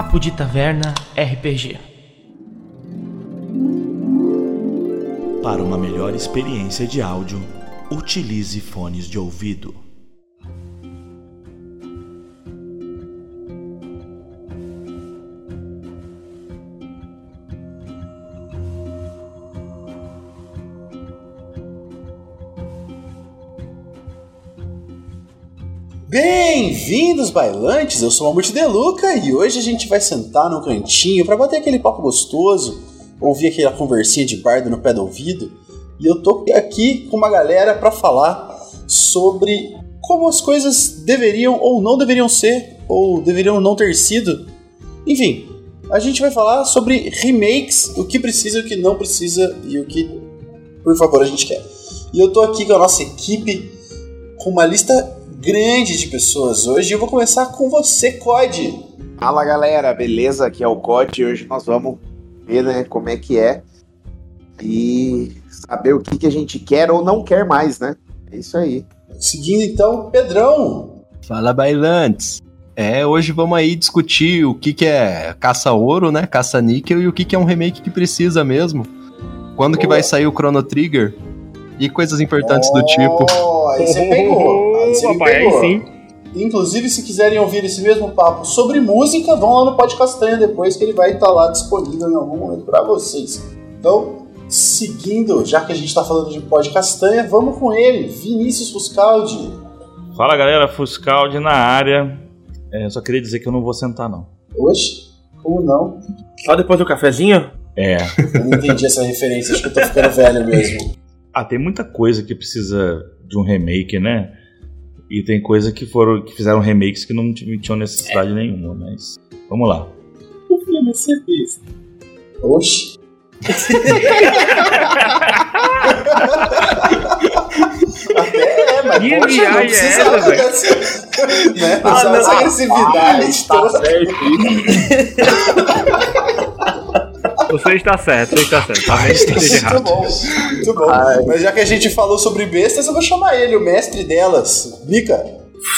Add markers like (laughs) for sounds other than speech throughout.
Papo de Taverna RPG. Para uma melhor experiência de áudio, utilize fones de ouvido. Bem-vindos, bailantes! Eu sou o Mamute Deluca e hoje a gente vai sentar num cantinho para bater aquele papo gostoso, ouvir aquela conversinha de bardo no pé do ouvido. E eu tô aqui com uma galera para falar sobre como as coisas deveriam ou não deveriam ser, ou deveriam não ter sido. Enfim, a gente vai falar sobre remakes, o que precisa, o que não precisa e o que, por favor, a gente quer. E eu tô aqui com a nossa equipe com uma lista grande de pessoas hoje. Eu vou começar com você, COD. Fala galera, beleza? Aqui é o COD e hoje nós vamos ver né, como é que é e saber o que, que a gente quer ou não quer mais, né? É isso aí. Seguindo então, Pedrão. Fala bailantes. É, hoje vamos aí discutir o que, que é caça-ouro, né? Caça-níquel e o que, que é um remake que precisa mesmo. Quando Boa. que vai sair o Chrono Trigger? E coisas importantes oh, do tipo. Aí você pegou. (laughs) Aí você Papai, pegou. Aí sim. Inclusive, se quiserem ouvir esse mesmo papo sobre música, vão lá no Pod Castanha depois, que ele vai estar lá disponível em algum momento para vocês. Então, seguindo, já que a gente está falando de Pod Castanha, vamos com ele, Vinícius Fuscaldi. Fala galera, Fuscaldi na área. É, só queria dizer que eu não vou sentar, não. Oxe, como não? Só depois do cafezinho? É. Eu não entendi essa referência, acho que eu tô ficando velho mesmo. Ah, tem muita coisa que precisa de um remake, né? E tem coisa que foram que fizeram remakes que não tinham necessidade é. nenhuma, mas vamos lá. O filme é ser besta. Oxi. Até é, mas que poxa, não precisa é essa, dessa, né? Ah, não, essa agressividade tá certo. Você está certo, você está certo. Tá muito bom, muito bom. Ai. Mas já que a gente falou sobre bestas, eu vou chamar ele, o mestre delas, Mika.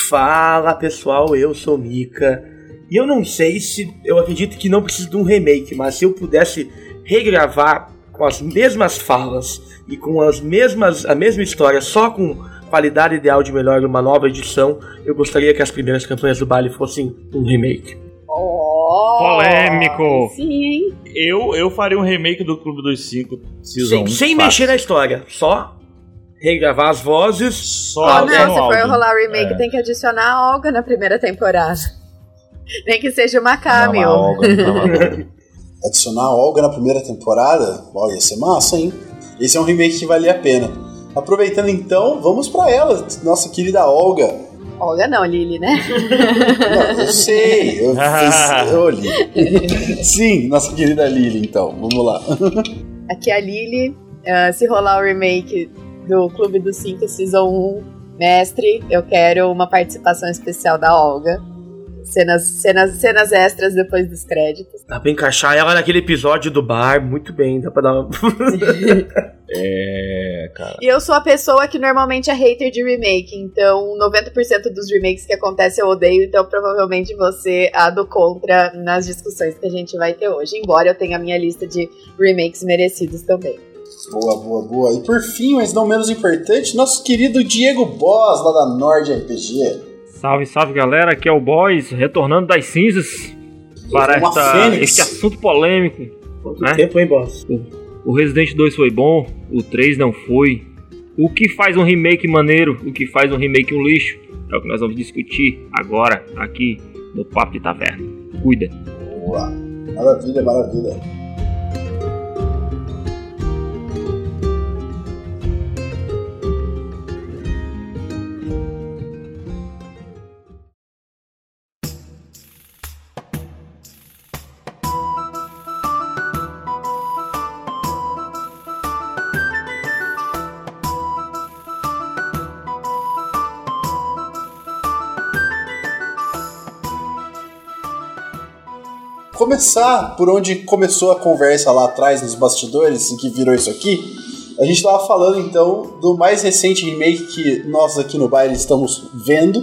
Fala pessoal, eu sou Mika. E eu não sei se. Eu acredito que não precisa de um remake, mas se eu pudesse regravar com as mesmas falas e com as mesmas, a mesma história, só com qualidade ideal de melhor uma nova edição, eu gostaria que as primeiras campanhas do baile fossem um remake. Oh, Polêmico! Sim, hein? Eu, eu faria um remake do Clube dos Cinco Season Sem, sem mexer na história, só regravar as vozes. Só oh, não, se for rolar remake, é. tem que adicionar a Olga na primeira temporada. Nem que seja uma cameo. Não, Olga, não, (laughs) adicionar a Olga na primeira temporada? Ó, ia ser massa, hein? Esse é um remake que valia a pena. Aproveitando então, vamos para ela, nossa querida Olga. Olga não, Lili, né? Não, eu sei, eu (laughs) fiz, eu li. Sim, nossa querida Lili, então, vamos lá. Aqui é a Lili, uh, se rolar o remake do Clube dos Cinco Season 1, mestre, eu quero uma participação especial da Olga. Cenas, cenas, cenas extras depois dos créditos. Dá pra encaixar ela naquele episódio do bar, muito bem, dá pra dar uma. (laughs) é, cara. E eu sou a pessoa que normalmente é hater de remake, então 90% dos remakes que acontecem eu odeio, então provavelmente você é a do contra nas discussões que a gente vai ter hoje. Embora eu tenha a minha lista de remakes merecidos também. Boa, boa, boa. E por fim, mas não menos importante, nosso querido Diego Boss, lá da Nord RPG. Salve, salve galera, aqui é o Boys, retornando das cinzas para esta, este assunto polêmico. Quanto né? tempo, hein, Boss? O, o Resident 2 foi bom, o 3 não foi. O que faz um remake maneiro, o que faz um remake um lixo, é o que nós vamos discutir agora, aqui no Papo de Taverna. Cuida. Boa, maravilha, maravilha. Começar por onde começou a conversa lá atrás, nos bastidores, em que virou isso aqui. A gente estava falando então do mais recente remake que nós aqui no baile estamos vendo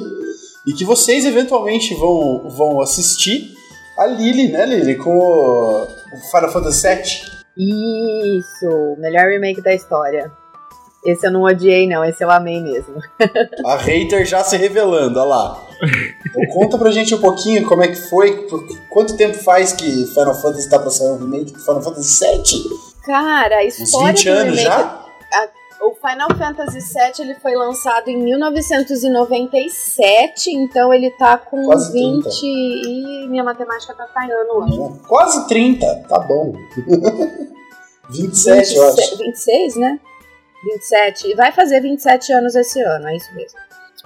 e que vocês eventualmente vão, vão assistir a Lily, né, Lily? Com o Final Fantasy VII. Isso, melhor remake da história. Esse eu não odiei, não, esse eu amei mesmo. a hater já se revelando, olha lá. Então, conta pra gente um pouquinho como é que foi, quanto tempo faz que Final Fantasy tá pra sair um remake do Final Fantasy VII? Cara, a história Uns 20 anos remake, já? A, o Final Fantasy VII ele foi lançado em 1997, então ele tá com Quase 20 30. e minha matemática tá falhando hoje. Quase 30, tá bom. (laughs) 27, 26, eu acho. 26, né? 27. E vai fazer 27 anos esse ano, é isso mesmo.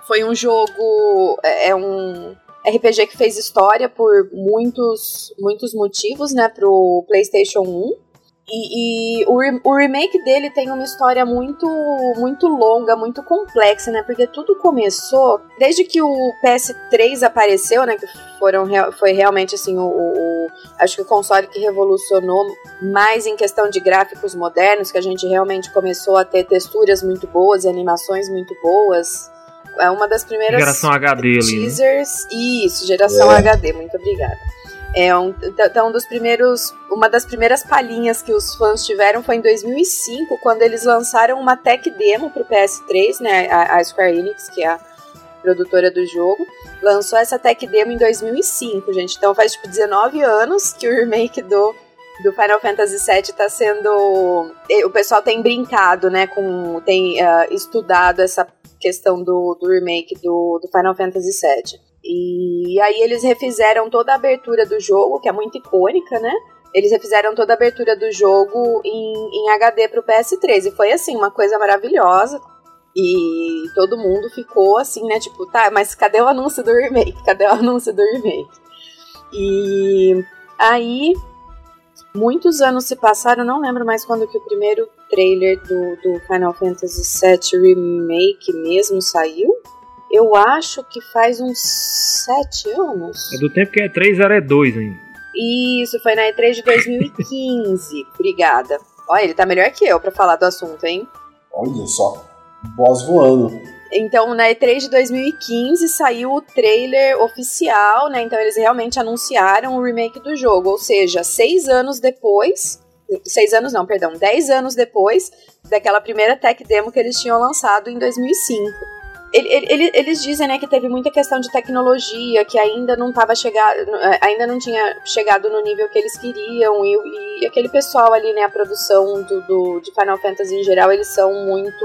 Foi um jogo. É, é um RPG que fez história por muitos, muitos motivos, né, pro PlayStation 1. E, e o, o, remake dele tem uma história muito muito longa, muito complexa, né? Porque tudo começou desde que o PS3 apareceu, né? Que foram, foi realmente assim o, o, acho que o console que revolucionou mais em questão de gráficos modernos, que a gente realmente começou a ter texturas muito boas e animações muito boas. É uma das primeiras geração HD teasers. Ali, né? Isso, geração é. HD. Muito obrigada. É um, então, um dos primeiros, uma das primeiras palhinhas que os fãs tiveram foi em 2005, quando eles lançaram uma tech demo para o PS3, né, a, a, Square Enix, que é a produtora do jogo, lançou essa tech demo em 2005, gente. Então faz tipo 19 anos que o remake do do Final Fantasy VII está sendo. O pessoal tem brincado, né? Com, tem uh, estudado essa questão do, do remake do, do Final Fantasy VII. E aí eles refizeram toda a abertura do jogo, que é muito icônica, né? Eles refizeram toda a abertura do jogo em, em HD pro PS3. E foi assim, uma coisa maravilhosa. E todo mundo ficou assim, né? Tipo, tá, mas cadê o anúncio do remake? (laughs) Cadê o anúncio do remake? E aí, muitos anos se passaram, não lembro mais quando que o primeiro trailer do, do Final Fantasy VII Remake mesmo saiu. Eu acho que faz uns sete anos. É do tempo que é 3 era é 2 ainda. Isso, foi na E3 de 2015. (laughs) Obrigada. Olha, ele tá melhor que eu para falar do assunto, hein? Olha só, boss voando. Então, na E3 de 2015 saiu o trailer oficial, né? Então eles realmente anunciaram o remake do jogo. Ou seja, seis anos depois. Seis anos não, perdão, dez anos depois daquela primeira tech demo que eles tinham lançado em 2005 ele, ele, eles dizem né, que teve muita questão de tecnologia, que ainda não estava chegado, ainda não tinha chegado no nível que eles queriam, e, e aquele pessoal ali, né, a produção do, do, de Final Fantasy em geral, eles são muito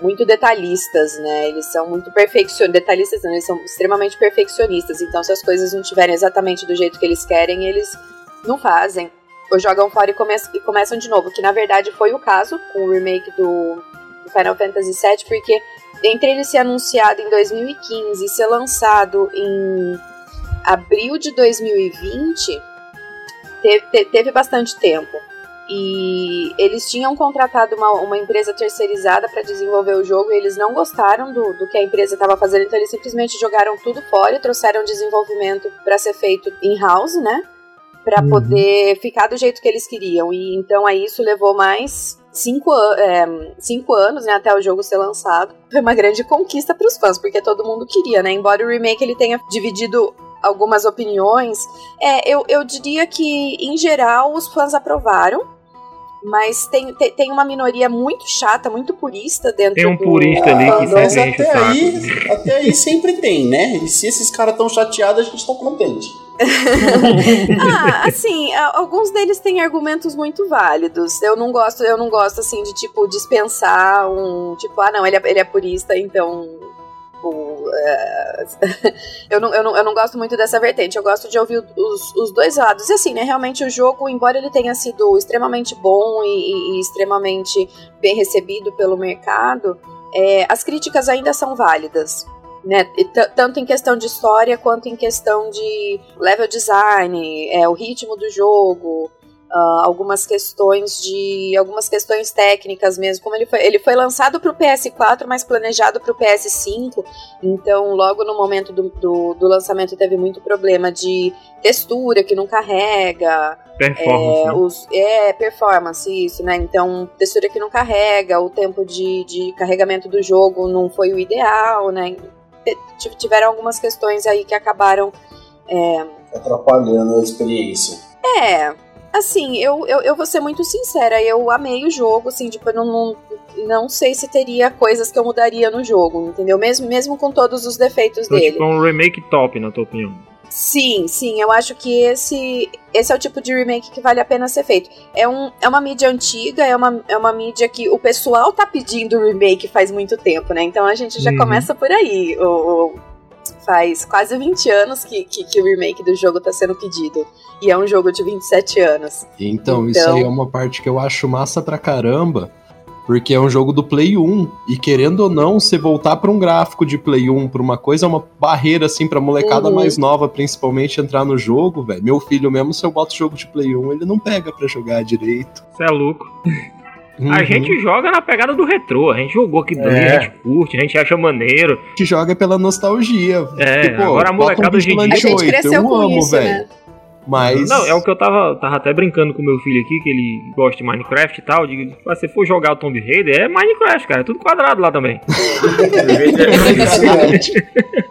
muito detalhistas, né? Eles são muito perfeccionistas, detalhistas não, eles são extremamente perfeccionistas, então se as coisas não estiverem exatamente do jeito que eles querem, eles não fazem. Ou jogam fora e, come e começam de novo, que na verdade foi o caso com o remake do, do Final Fantasy VII, porque entre ele ser anunciado em 2015 e ser lançado em abril de 2020, teve, teve bastante tempo. E eles tinham contratado uma, uma empresa terceirizada para desenvolver o jogo e eles não gostaram do, do que a empresa estava fazendo, então eles simplesmente jogaram tudo fora e trouxeram desenvolvimento para ser feito in-house, né? Para uhum. poder ficar do jeito que eles queriam. E então aí isso levou mais cinco, é, cinco anos, né, até o jogo ser lançado. Foi uma grande conquista para os fãs, porque todo mundo queria, né? Embora o remake ele tenha dividido algumas opiniões, é, eu, eu diria que, em geral, os fãs aprovaram. Mas tem, tem, tem uma minoria muito chata, muito purista dentro Tem um do... purista ali que Mas até aí, até aí sempre tem, né? E se esses caras estão chateados, a gente tá contente. (laughs) ah, assim, alguns deles têm argumentos muito válidos. Eu não gosto, eu não gosto assim de tipo dispensar um tipo, ah, não, ele é, ele é purista, então uh, (laughs) eu, não, eu, não, eu não gosto muito dessa vertente. Eu gosto de ouvir os, os dois lados. E assim, né? Realmente o jogo, embora ele tenha sido extremamente bom e, e extremamente bem recebido pelo mercado, é, as críticas ainda são válidas né? Tanto em questão de história quanto em questão de level design, é, o ritmo do jogo, uh, algumas questões de algumas questões técnicas mesmo. Como ele foi, ele foi lançado para o PS4, mas planejado para o PS5. Então, logo no momento do, do, do, lançamento teve muito problema de textura que não carrega. Performance. É, os, é, performance, isso, né? Então, textura que não carrega, o tempo de, de carregamento do jogo não foi o ideal, né? Tiveram algumas questões aí que acabaram é, atrapalhando a experiência. É, assim, eu, eu, eu vou ser muito sincera, eu amei o jogo, assim, tipo, eu não, não, não sei se teria coisas que eu mudaria no jogo, entendeu? Mesmo, mesmo com todos os defeitos Então, dele. tipo, é um remake top, na tua opinião. Sim, sim, eu acho que esse, esse é o tipo de remake que vale a pena ser feito. É, um, é uma mídia antiga, é uma, é uma mídia que o pessoal tá pedindo remake faz muito tempo, né? Então a gente já Uhum. começa por aí. O, o- faz quase 20 anos que, que, que o remake do jogo tá sendo pedido. E é um jogo de 27 anos. Então, isso Então- aí é uma parte que eu acho massa pra caramba, porque é um jogo do Play 1, e querendo ou não, você voltar pra um gráfico de Play 1 pra uma coisa é uma barreira, assim, pra molecada Uhum. mais nova, principalmente, entrar no jogo, velho. Meu filho mesmo, se eu boto jogo de Play 1, ele não pega pra jogar direito. Você é louco. A Uhum. gente joga na pegada do retrô. A gente jogou aqui É. a gente curte, a gente acha maneiro. A gente joga pela nostalgia. É, Tipo, agora a bota um molecada hoje em Vigilante dia- A gente 8, cresceu eu com amo, isso, velho. né? Mas. Não, é o que eu tava, tava até brincando com meu filho aqui, que ele gosta de Minecraft e tal. Digo, se você for jogar o Tomb Raider, é Minecraft, cara. É tudo quadrado lá também.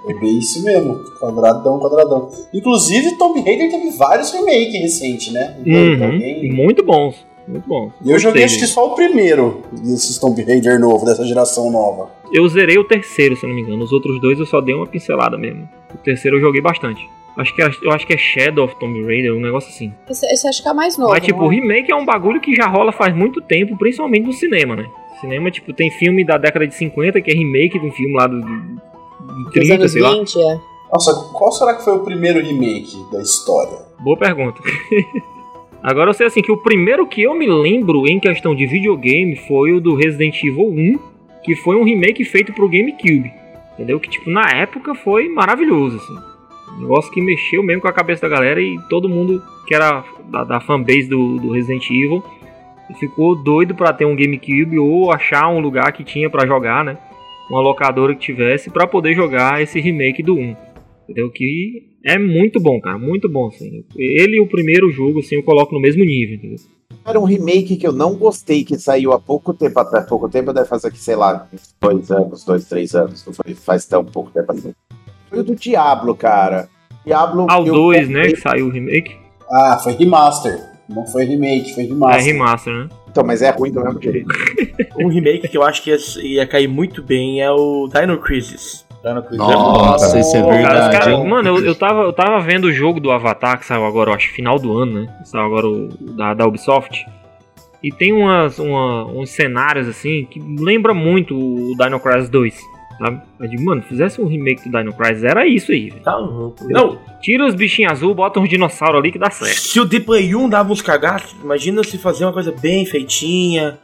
É bem isso mesmo. Quadradão, quadradão. Inclusive, Tomb Raider teve vários remakes recentes, né? Uhum, Alguém- Muito bons. Muito bons. E eu joguei acho que só o primeiro desses Tomb Raider novo, dessa geração nova. Eu zerei o terceiro, se não me engano. Os outros dois eu só dei uma pincelada mesmo. O terceiro eu joguei bastante. Acho que, é- eu acho que é Shadow of Tomb Raider, um negócio assim. Esse, esse acho que é mais novo. Mas, tipo, o não é? remake é um bagulho que já rola faz muito tempo, principalmente no cinema, né? Cinema, tipo, tem filme da década de 50 que é remake de um filme lá do, do- de Dos 30, anos sei lá. 20, é. Nossa, qual será que foi o primeiro remake da história? Boa pergunta. (laughs) Agora eu sei assim que o primeiro que eu me lembro em questão de videogame foi o do Resident Evil 1, que foi um remake feito pro GameCube. Entendeu? Que tipo, na época foi maravilhoso, assim. Um negócio que mexeu mesmo com a cabeça da galera e todo mundo que era da, da fanbase do, do Resident Evil ficou doido pra ter um GameCube ou achar um lugar que tinha pra jogar, né? Uma locadora que tivesse pra poder jogar esse remake do 1. Entendeu? Que é muito bom, cara. Muito bom, assim. Ele e o primeiro jogo, assim, eu coloco no mesmo nível, entendeu? Era um remake que eu não gostei, que saiu há pouco tempo atrás. Pouco tempo deve fazer aqui, sei lá, dois anos, dois, três anos. Não foi, faz tão pouco tempo assim. Foi o do Diablo, cara. Diablo. Ao eu 2, né? Que saiu o remake. Ah, foi remaster. Não foi remake, foi É remaster. remaster, né? Então, mas é ruim do mesmo jeito. (laughs) Um remake que eu acho que ia, ia cair muito bem é o Dino Crisis. Dino Crisis Nossa, isso é Cara, verdade. cara- hein? mano, eu, eu, tava, eu tava vendo o jogo do Avatar, que saiu agora, eu acho, final do ano, né? Saiu agora o, da, da Ubisoft. E tem umas, uma- uns cenários, assim, que lembra muito o Dino Crisis 2, sabe? Eu digo, mano, fizesse um remake do Dino Crisis, era isso aí. Tá louco. Não, Tira os bichinhos azul, bota uns dinossauros ali que dá certo. se o The Play 1 dava uns cagaços, imagina se fazer uma coisa bem feitinha.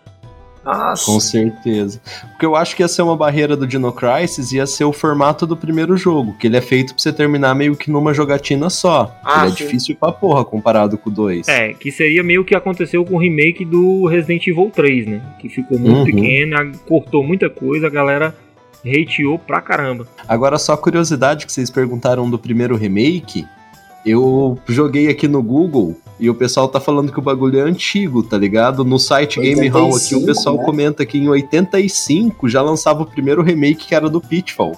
Nossa. Com certeza. Porque eu acho que ia ser uma barreira do Dino Crisis, ia ser o formato do primeiro jogo, que ele é feito pra você terminar meio que numa jogatina só. Ah, ele é difícil pra porra comparado com o 2. É, que seria meio que aconteceu com o remake do Resident Evil 3, né? Que ficou muito Uhum. pequeno, cortou muita coisa, a galera hateou pra caramba. Agora, só curiosidade que vocês perguntaram do primeiro remake, eu joguei aqui no Google e o pessoal tá falando que o bagulho é antigo, tá ligado? No site Game Hall aqui, o 85, pessoal né? comenta que em 85 já lançava o primeiro remake que era do Pitfall.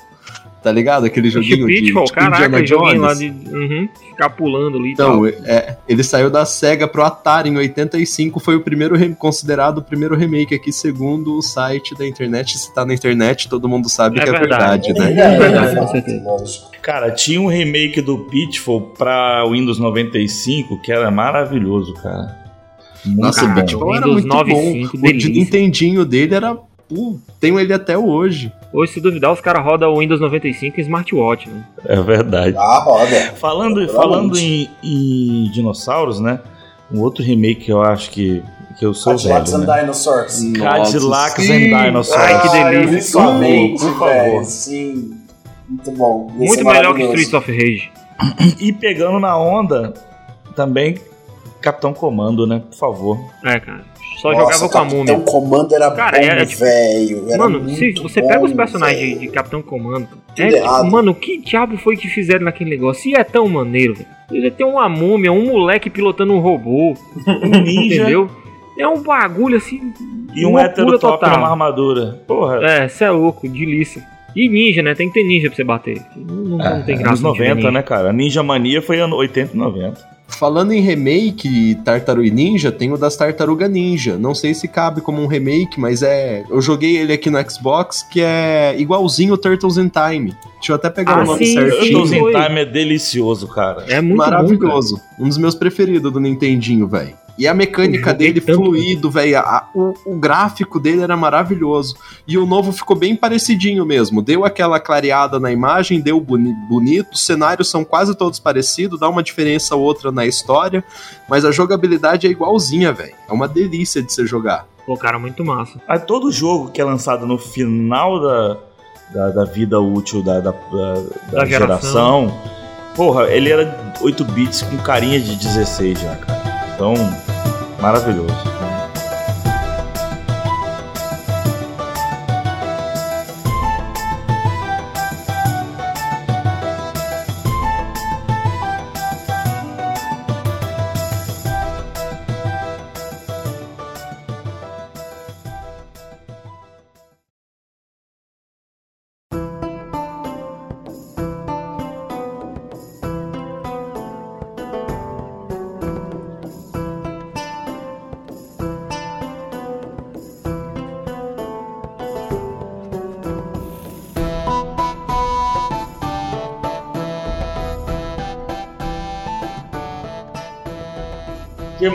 Tá ligado? Aquele joguinho de Pitfall, tipo, caraca, Indiana joguinho lá Jones. de. Uhum, ficar pulando ali e Então, tal. é, ele saiu da SEGA pro Atari em 85, foi o primeiro considerado o primeiro remake aqui, segundo o site da internet. Se tá na internet, todo mundo sabe É que verdade. é verdade, né? É, verdade, é, com certeza. lógico. Cara, tinha um remake do Pitfall pra Windows 95 que era maravilhoso, cara. Muito Nossa, o bom. Pitfall era Windows muito 95, bom. O de. Nintendinho dele era... Uh, tenho ele até hoje. Hoje, se duvidar, os caras rodam o Windows 95 em smartwatch, né? É verdade. Ah, roda. Falando, falando em, em dinossauros, né? Um outro remake que eu acho que, que eu sou Cadillacs velho, and né? Dinosaurs. Cadillacs sim. and Dinosaurs. Ai, que Ah, delícia. Principalmente, Por favor. velho. Sim. Muito bom. Muito melhor que. Streets of Rage. E pegando na onda, também Capitão Comando, né? Por favor. É, cara. Só Nossa, jogava com a Capitão múmia. Comando era Cara, bom, era tipo- velho. Era Mano, se você bom, pega os personagens velho. de, Capitão Comando, é, tipo, errado. mano, que diabo foi que fizeram naquele negócio? E é tão maneiro, velho. Ele tem uma múmia, um moleque pilotando um robô, (laughs) Um ninja entendeu? É um bagulho assim. e um hétero top total. numa armadura. Porra. É, cê é louco, delícia. E ninja, né? Tem que ter ninja pra você bater. Não, não, É, não tem anos graça. tiver 90, ninja. né, cara? Ninja Mania foi ano 80 e 90. Falando em remake Tartaruga Ninja, tem o das Tartaruga Ninja. Não sei se cabe como um remake, mas é. Eu joguei ele aqui no Xbox, que é igualzinho o Turtles in Time. Deixa eu até pegar Ah, o nome sim, certinho. Turtles in. Time é delicioso, cara. É muito bom, cara. Maravilhoso. um dos meus preferidos do Nintendinho, velho. E a mecânica dele tanto. fluido, velho. O, o gráfico dele era maravilhoso. E o novo ficou bem parecidinho mesmo. Deu aquela clareada na imagem, deu boni- bonito. Os cenários são quase todos parecidos, dá uma diferença ou outra na história. Mas a jogabilidade é igualzinha, velho. É uma delícia de você jogar. Pô, cara, muito massa. Mas todo jogo que é lançado no final da, da, da vida útil da, da, da- da Da geração. geração, porra, ele era 8 bits com carinha de 16 já, cara. Então, maravilhoso.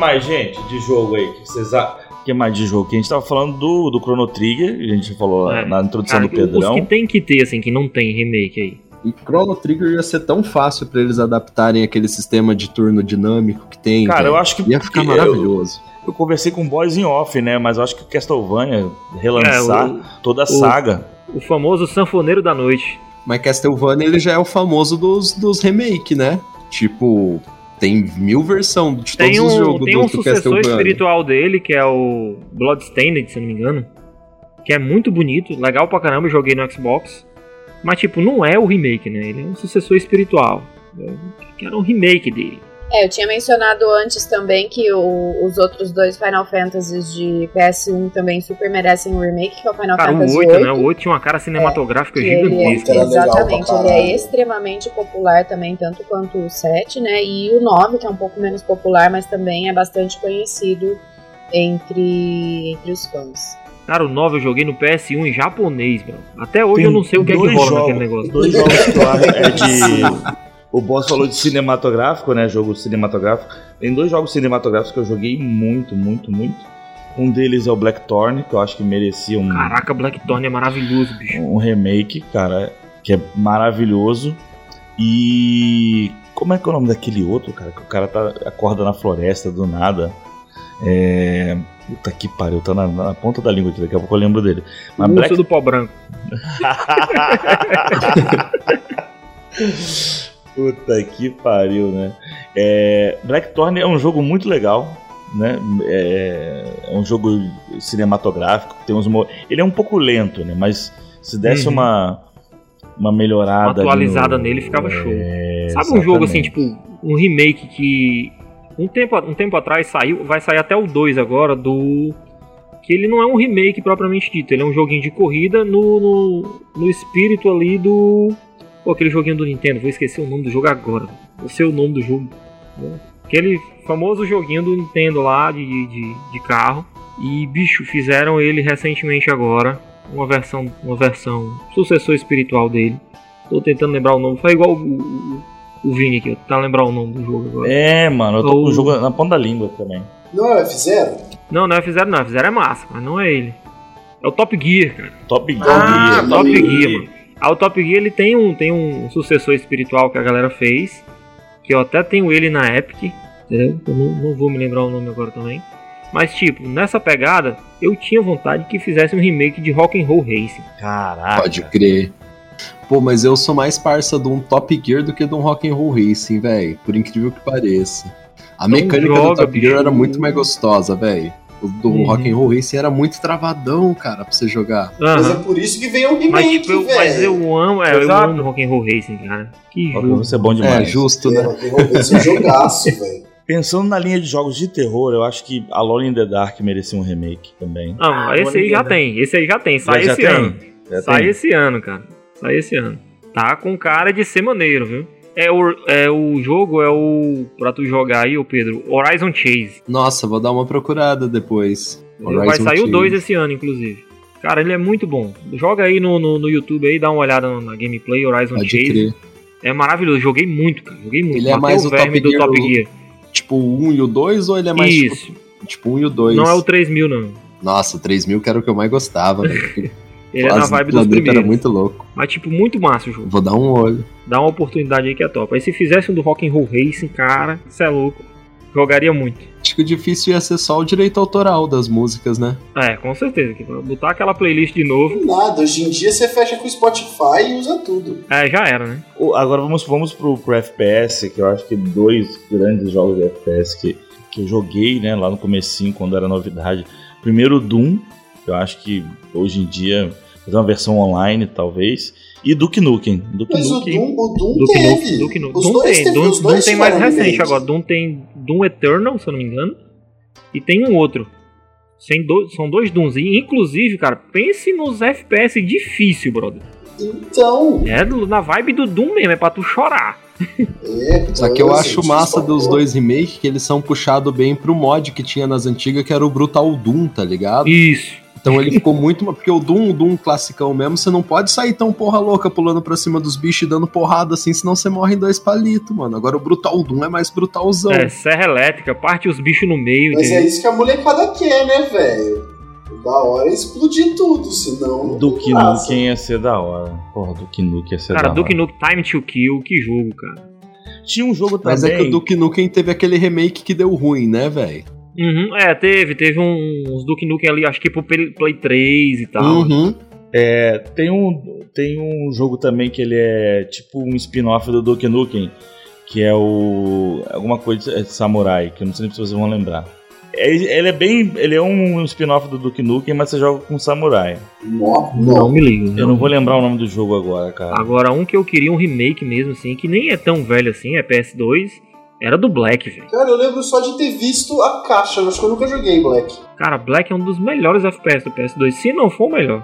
Mais, gente, de jogo aí? Que vocês a... que mais de jogo? Que a gente tava falando do, do Chrono Trigger, a gente falou É. na introdução Cara, do Pedrão. os que tem que ter, assim, que não tem remake aí. E Chrono Trigger ia ser tão fácil pra eles adaptarem aquele sistema de turno dinâmico que tem. Cara, velho. eu acho que. Ia ficar maravilhoso. Eu, eu conversei com o Boys em off, né? Mas eu acho que o Castlevania relançar É, o- toda a saga. O famoso sanfoneiro da noite. Mas Castlevania ele já é o famoso dos, dos remake, né? Tipo, tem mil versões de todos Tem os um, jogos tem do, um do sucessor espiritual dele, que é o Bloodstained, se eu não me engano. Que é muito bonito, legal pra caramba, joguei no Xbox. Mas, tipo, não é o remake, né? Ele é um sucessor espiritual. É, Que era um remake dele. É, eu tinha mencionado antes também que o- os outros dois Final Fantasies de PS1 também super merecem um remake, que é o Final Cara, o Fantasy 8, VIII. né? O 8 tinha uma cara cinematográfica é, gigantesca. Legal exatamente, ele é caralho. extremamente popular também, tanto quanto o 7, né? E o 9, que é um pouco menos popular, mas também é bastante conhecido entre, entre os fãs. Cara, o 9 eu joguei no PS1 em japonês, mano. Até hoje Tem eu não sei o que é que rola jogos- naquele negócio. Dois jogos que eu acho é de. (laughs) O boss falou de cinematográfico, né? Jogo cinematográfico. Tem dois jogos cinematográficos que eu joguei muito, muito, muito. Um deles é o Blackthorn, que eu acho que merecia um, Caraca, Blackthorn é maravilhoso, bicho. um remake, cara, que é maravilhoso. E. Como é que é o nome daquele outro, cara? Que o cara tá, acorda na floresta do nada. É. Puta que pariu, tá na, na ponta da língua aqui, daqui a pouco eu lembro dele. Mas Black... do pó branco. (laughs) (laughs) Puta que pariu, né? É, Blackthorn é um jogo muito legal, né? É, é um jogo cinematográfico, tem uns ele é um pouco lento, né? Mas se desse Uhum. uma uma melhorada, Uma ali atualizada no- nele, ficava show. É, Sabe um jogo assim, exatamente. tipo, um remake que um tempo, um tempo atrás saiu, vai sair até o 2 agora, do. Que ele não é um remake propriamente dito, ele é um joguinho de corrida no, no, no espírito ali do. Pô, aquele joguinho do Nintendo, vou esquecer o nome do jogo agora. Não sei o nome do jogo. né? Aquele famoso joguinho do Nintendo lá de, de, de carro. E, bicho, fizeram ele recentemente agora. Uma versão, uma versão sucessor espiritual dele. Tô tentando lembrar o nome. Foi igual o, o, o Vini aqui. Tá lembrar o nome do jogo agora. É, mano, eu tô com Ou- o jogo na ponta da língua também. Não é o F0? Não, não é F0 não. F0 é massa, mas não é ele. É o Top Gear, cara. Top Gear. Ah, Top Top Gear. Gear, mano. Ah, o Top Gear ele tem um, tem um sucessor espiritual que a galera fez. Que eu até tenho ele na Epic. Entendeu? Eu não, não vou me lembrar o nome agora também. Mas, tipo, nessa pegada, eu tinha vontade que fizesse um remake de Rock'n'Roll Racing. Caraca. Pode crer. Pô, mas eu sou mais parça de um Top Gear do que de um Rock'n'Roll Racing, velho. Por incrível que pareça. A mecânica do joga, Top Gear bicho. era muito mais gostosa, velho. O do Uhum. Rock'n'Roll Racing era muito travadão, cara, pra você jogar. Mas é por isso que veio Mas, remake, tipo, eu, mas velho. eu amo, é, eu amo Rock'n'Roll Racing, cara. Que jogo. Você é bom demais. É, justo, É, né? Rock'n'Roll Racing é um jogaço, (laughs) velho. Pensando na linha de jogos de terror, eu acho que Alone in the Dark merecia um remake também. Não, Ah, esse aí já né? tem. Esse aí já tem. Sai Já- já esse tem? ano. Já Sai tem? esse ano, cara. Sai esse ano. Tá com cara de ser maneiro, viu? É o, é o jogo, é o. Pra tu jogar aí, ô Pedro, Horizon Chase. Nossa, vou dar uma procurada depois. Vai Horizon sair o Chase. 2 esse ano, inclusive. Cara, ele é muito bom. Joga aí no, no, no YouTube aí, dá uma olhada na- gameplay Horizon Pode Chase. crer. É maravilhoso, joguei muito, cara. Joguei muito. Ele é Matei mais o o verme Top do Gear Top Gear. Tipo o 1 e o 2 ou ele é mais tipo, Isso. tipo 1 e o 2? Não é o 3000, não. Nossa, 3000 que era o que eu mais gostava, velho. (laughs) Ele é na vibe dos primeiros. era muito louco. Mas, tipo, muito massa o jogo. Vou dar um olho. Dá uma oportunidade aí que é top. Aí se fizesse um do Rock'n'Roll Racing, cara, cê é louco. Jogaria muito. Acho que o difícil ia ser só o direito autoral das músicas, né? É, com certeza. Botar aquela playlist de novo, Nada, hoje em dia você fecha com o Spotify e usa tudo. é, já era, né? Agora vamos, vamos pro, pro FPS, que eu acho que dois grandes jogos de FPS que, que eu joguei, né, lá no comecinho, quando era novidade. Primeiro o Doom, que eu acho que hoje em dia fazer uma versão online, talvez. E Duke Nukem. Duke Mas o Nukem. Doom, o Doom Duke teve. Nukem, Duke Nukem. Doom dois tem, Doom, Doom tem mais recente agora. Doom tem Doom Eternal, se eu não me engano. E tem um outro. Sem do- são dois Dooms. E, inclusive, cara, pense nos FPS difícil, brother. Então, É na vibe do Doom mesmo, é pra tu chorar. é. (laughs) Só que eu então, acho assim, massa dos dois remakes que eles são puxados bem pro mod que tinha nas antigas, que era o Brutal Doom, tá ligado? Isso. Então ele ficou muito. Porque o Doom, o Doom classicão mesmo, você não pode sair tão porra louca pulando pra cima dos bichos e dando porrada assim, senão você morre em dois palitos, mano. Agora o Brutal Doom é mais brutalzão. É, serra elétrica, parte os bichos no meio. Mas é entendeu? isso que a molecada quer, né, velho? Da hora é explodir tudo, senão. não Duke. Nukem ia ser da hora. Porra, Duke Nukem ia ser Cara, da Duke hora. Nukem Time to Kill, que jogo, cara. Tinha um jogo também. Mas é que o Duke Nukem teve aquele remake que deu ruim, né, velho? Uhum, é, teve, teve um- uns Duke Nukem ali, acho que pro Play Play 3 e tal. Uhum. É, tem um, tem um jogo também que ele é tipo um spin-off do Duke Nukem, que é o. alguma coisa de samurai, que eu não sei se vocês vão lembrar. É, Ele é bem. Ele é um spin-off do Duke Nukem, mas você joga com samurai. Nó, Não não. me ligo. Eu não vou lembrar o nome do jogo agora, cara. Agora, um que eu queria um remake mesmo, assim, que nem é tão velho assim, é PS2, era do Black, velho. Cara, eu lembro só de ter visto a caixa, eu acho que eu nunca joguei Black. Cara, Black é um dos melhores FPS do PS2, se não for o melhor.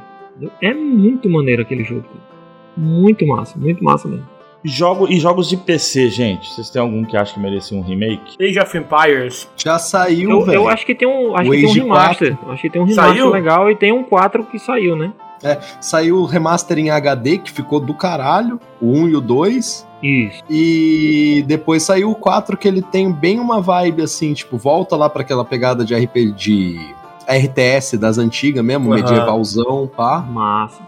É muito maneiro aquele jogo. cara. Muito massa, muito massa mesmo. Jogo, e jogos de PC, gente. Vocês têm algum que acha que merecia um remake? Age of Empires. Já saiu, Eu, velho. eu acho que tem um, acho O que tem um remaster. Acho que tem um remaster Saiu? legal e tem um 4 que saiu, né? Saiu o remaster em HD, que ficou do caralho. O 1 e o 2. Isso. E depois saiu o 4, que ele tem bem uma vibe assim, tipo, volta lá pra aquela pegada de RPG de RTS das antigas mesmo, Aham. medievalzão, pá. Massa.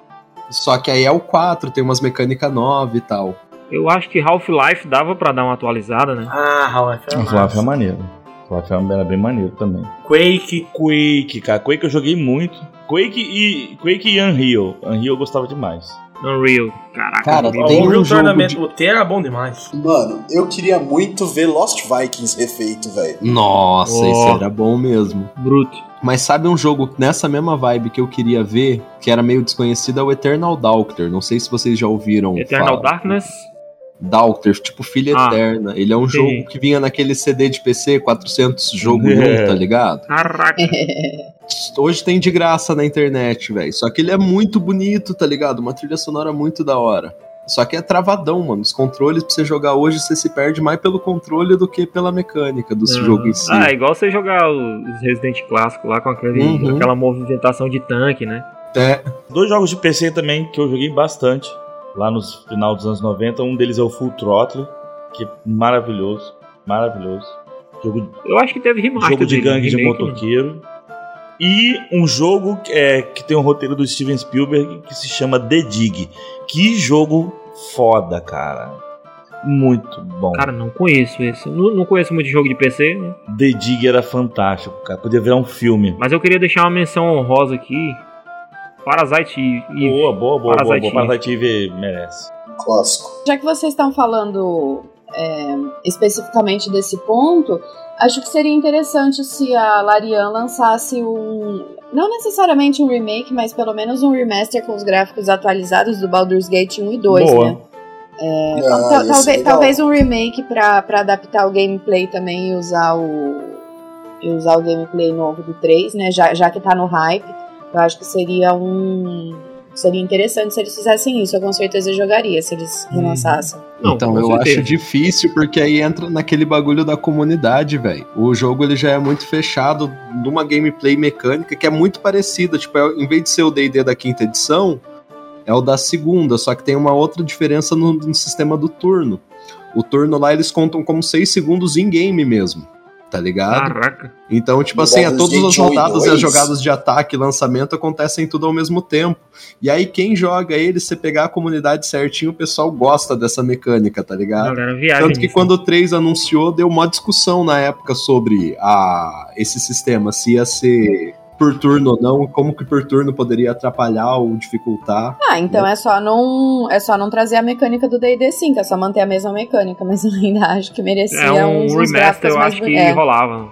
Só que aí é o 4, tem umas mecânicas novas e tal. Eu acho que Half-Life dava pra dar uma atualizada, né? Ah, Half-Life é Half-Life é maneiro. Half-Life era bem maneiro também. Quake. Quake, cara. Quake eu joguei muito. Quake e, Quake e Unreal. Unreal eu gostava demais. Unreal. Caraca, Cara, joguei O tem Unreal um Tournament de- o T era bom demais. Mano, eu queria muito ver Lost Vikings refeito, velho. Nossa, Ó. isso era bom mesmo. bruto. Mas sabe um jogo nessa mesma vibe que eu queria ver, que era meio desconhecido, é o Eternal Doctor. Não sei se vocês já ouviram. Eternal falar. Darkness. Doctor, tipo Filha Ah, Eterna. Ele é um sim. jogo que vinha naquele CD de PC, 400 jogo (laughs) É. num, tá ligado? Caraca. (laughs) Hoje tem de graça na internet, velho. Só que ele é muito bonito, tá ligado? Uma trilha sonora muito da hora. Só que é travadão, mano. Os controles pra você jogar hoje, você se perde mais pelo controle do que pela mecânica do jogo em si. Ah, é igual você jogar os Resident clássicos lá com aquele, Uhum. aquela movimentação de tanque, né? É, Dois jogos de PC também que eu joguei bastante. Lá no final dos anos 90. Um deles é o Full Throttle. Que é maravilhoso. Maravilhoso. Jogo Eu acho que teve remaster jogo de dele, gangue de né? motoqueiro. E um jogo que, é, que tem um roteiro do Steven Spielberg que se chama The Dig. Que jogo foda, cara. Muito bom. Cara, não conheço esse. Não, não conheço muito jogo de PC, né? The Dig era fantástico, cara. Podia virar um filme. Mas eu queria deixar uma menção honrosa aqui. Parasite Eve. Boa, boa, boa, boa. Parasite boa. Parasite Eve merece. Clássico. Já que vocês estão falando é, especificamente desse ponto, acho que seria interessante se a Larian lançasse um. Não necessariamente um remake, mas pelo menos um remaster com os gráficos atualizados do Baldur's Gate 1 e 2, Boa. né? Ah, Tal- talvez, talvez um remake pra, pra adaptar o gameplay também e usar o. e usar o gameplay novo do 3, né? Já, já que tá no hype. Eu acho que seria um, Seria interessante se eles fizessem isso. Eu com certeza jogaria se eles relançassem. Não, então eu certeza. acho difícil porque aí entra naquele bagulho da comunidade, velho. O jogo ele já é muito fechado numa gameplay mecânica que é muito parecida, tipo, é- em vez de ser o D&D da quinta edição, é o da segunda, só que tem uma outra diferença no, no sistema do turno. O turno lá eles contam como 6 segundos em game mesmo, tá ligado? Caraca. Então, tipo assim, é, Jogadas todas as rodadas e as jogadas de ataque e lançamento acontecem tudo ao mesmo tempo. E aí, quem joga ele, se pegar a comunidade certinho, o pessoal gosta dessa mecânica, tá ligado? Galera, viagem. Tanto que nisso. quando o 3 anunciou, deu uma discussão na época sobre a, esse sistema, se ia ser por turno ou não, como que por turno poderia atrapalhar ou dificultar. Ah, então é só não é só não trazer a mecânica do D&D 5, é só manter a mesma mecânica, (laughs) mas eu ainda acho que merecia É um uns, uns remaster, gráficos eu mais acho que é. rolava.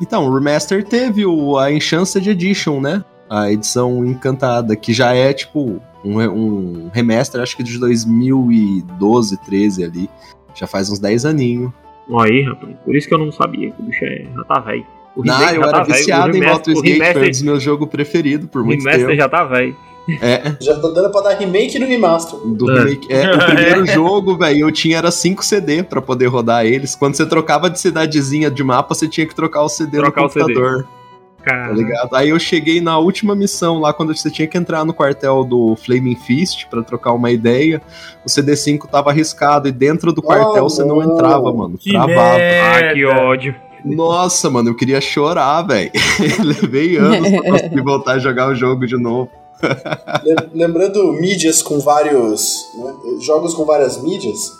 Então, o Remaster teve o, a Enchanted Edition, né? A edição encantada, que já é tipo um, um remaster, acho que de 2012, 13 ali. Já faz uns 10 aninhos. Aí, rapaz. Por isso que eu não sabia que o bicho é, já tá velho. O Não, eu já era tá viciado o em remaster- Baldur's o Gate, foi um remaster, dos meus jogos preferidos por o muito remaster tempo. já tá velho. É, Já tá dando pra dar remake no remaster. do É. remake. É, o (laughs) primeiro jogo, velho, eu tinha era 5 CD pra poder rodar eles. Quando você trocava de cidadezinha de mapa, você tinha que trocar o CD Trocar no computador. Cara, Tá ligado? Aí eu cheguei na última missão lá, quando você tinha que entrar no quartel do Flaming Fist pra trocar uma ideia. O CD5 tava arriscado e dentro do quartel Oh, você não entrava, mano. Que Travava. ah, que merda. ódio. Nossa, mano, eu queria chorar, velho. (laughs) Levei anos pra conseguir voltar a jogar o jogo de novo. Lem- Lembrando mídias com vários. né, jogos com várias mídias,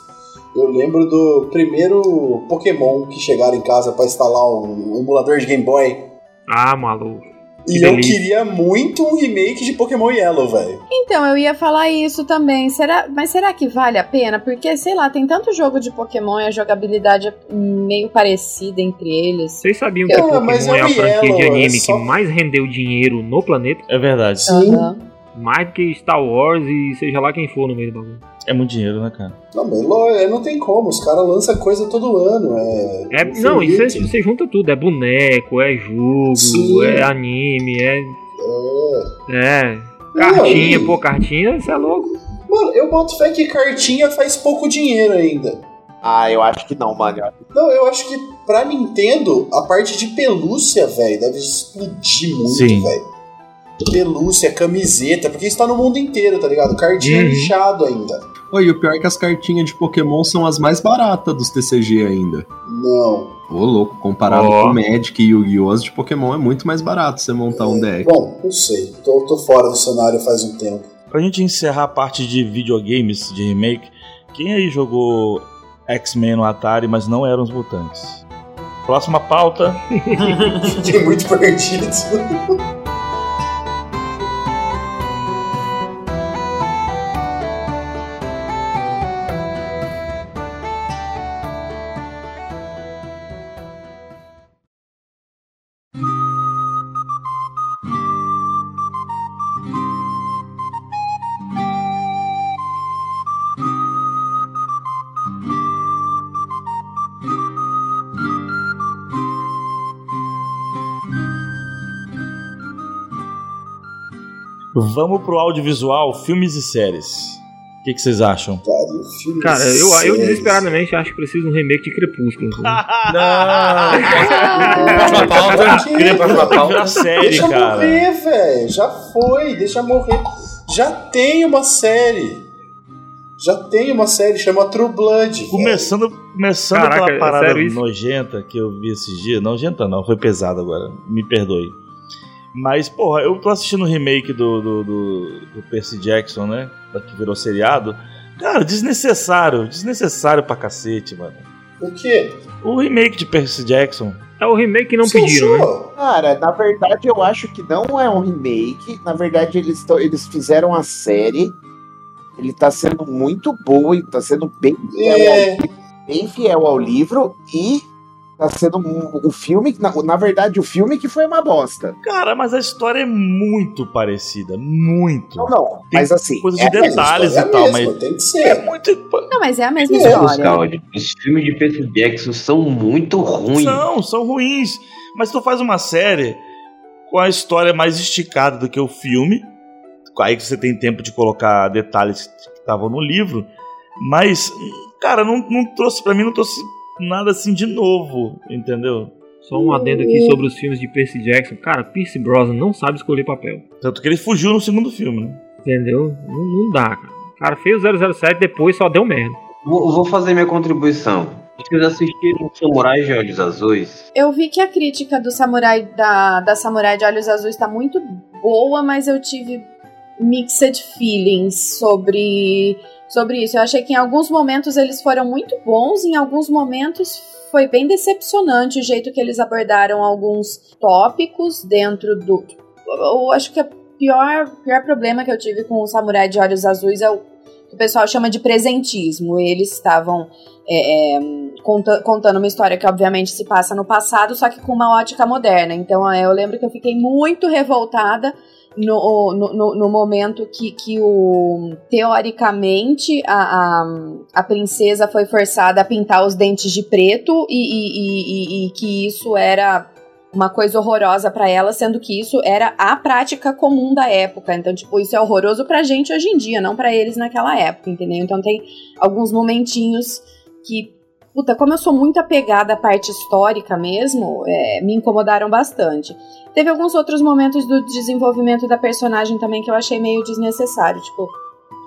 eu lembro do primeiro Pokémon que chegaram em casa pra instalar um emulador de Game Boy. Ah, maluco. E Que eu delícia. queria muito um remake de Pokémon Yellow, velho. Então, eu ia falar isso também. Será, mas será que vale a pena? Porque, sei lá, tem tanto jogo de Pokémon e a jogabilidade é meio parecida entre eles. Vocês sabiam que Ah, o Pokémon mas é a franquia de Yellow, é anime só- que mais rendeu dinheiro no planeta? É verdade. Sim. Aham. Mais do que Star Wars e seja lá quem for no meio do bagulho. É muito dinheiro, né, cara? Não, mas lo- é, não tem como, os caras lançam coisa todo ano. É, É, não, infinito. você junta tudo. É boneco, é jogo, Sim. é anime, é. É. É. Cartinha, pô, cartinha, isso é louco. Mano, eu boto fé que cartinha faz pouco dinheiro ainda. Ah, eu acho que não, mano. Não, eu acho que pra Nintendo, a parte de pelúcia, velho, deve explodir muito, velho. Pelúcia, camiseta, porque isso tá no mundo inteiro, tá ligado? Cartinha Uhum. lixado ainda. Oi, e o pior é que as cartinhas de Pokémon são as mais baratas dos TCG ainda. Não. Ô, louco, comparado Ó. com Magic e Yu-Gi-Oh! as de Pokémon é muito mais barato você montar um deck. Bom, não sei. Tô, tô fora do cenário faz um tempo. Pra gente encerrar a parte de videogames de remake, quem aí jogou X-Men no Atari, mas não eram os mutantes? Próxima pauta. (laughs) Fiquei muito perdido. Vamos pro audiovisual, filmes e séries. O que, que vocês acham? Cara, eu, eu desesperadamente acho que preciso de um remake de Crepúsculo. (laughs) Não. Próxima pauta. Próxima pauta. Série, Deixa cara. morrer, velho. Já foi, deixa morrer. Já tem uma série. Já tem uma série, chama True Blood. Começando, começando Caraca, pela é parada nojenta que eu vi esses dias. Nojenta não, foi pesado agora. Me perdoe. Mas, porra, eu tô assistindo o remake do, do, do, do Percy Jackson, né? Que virou seriado. Cara, desnecessário. Desnecessário pra cacete, mano. O quê? O remake de Percy Jackson. É o remake que não Sim, pediram, né? Cara, na verdade eu acho que não é um remake. Na verdade, eles, eles fizeram a série. Ele tá sendo muito boa e tá sendo bem fiel, É, ao, bem fiel ao livro. E tá sendo um- o filme. Na, na verdade, o filme que foi uma bosta. Cara, mas a história é muito parecida. Muito. Não, não. Tem Mas assim. Coisas é- de detalhes é e tal, mesma, mas. Tem que É ser. muito. Não, mas é a mesma É, história. Os, os filmes de Percy Jackson são muito ruins. São, são ruins. Mas tu faz uma série com a história mais esticada do que o filme, aí você tem tempo de colocar detalhes que estavam no livro, mas, cara, não, não trouxe, pra mim não trouxe nada assim de novo, entendeu? Só um adendo aqui sobre os filmes de Percy Jackson. Cara, Pierce Brosnan não sabe escolher papel. Tanto que ele fugiu no segundo filme, né? Entendeu? Não, não dá, cara. O cara fez o 007 depois só deu merda. Vou, vou fazer minha contribuição. Vocês assistiram Samurai de Olhos Azuis? Eu vi que a crítica do Samurai da, da Samurai de Olhos Azuis está muito boa, mas eu tive mixed feelings sobre, sobre isso. Eu achei que em alguns momentos eles foram muito bons, em alguns momentos foi bem decepcionante o jeito que eles abordaram alguns tópicos dentro do. Eu acho que o pior, pior problema que eu tive com o Samurai de Olhos Azuis é o que o pessoal chama de presentismo. Eles estavam é, é, conta, contando uma história que obviamente se passa no passado, só que com uma ótica moderna. Então é, eu lembro que eu fiquei muito revoltada no, no, no, momento que, que o teoricamente a, a, a, princesa foi forçada a pintar os dentes de preto e, e, e, e que isso era uma coisa horrorosa para ela, sendo que isso era a prática comum da época. Então, tipo, isso é horroroso pra gente hoje em dia, não para eles naquela época, entendeu? Então tem alguns momentinhos que puta, como eu sou muito apegada à parte histórica mesmo, é, me incomodaram bastante. Teve alguns outros momentos do desenvolvimento da personagem também que eu achei meio desnecessário. Tipo,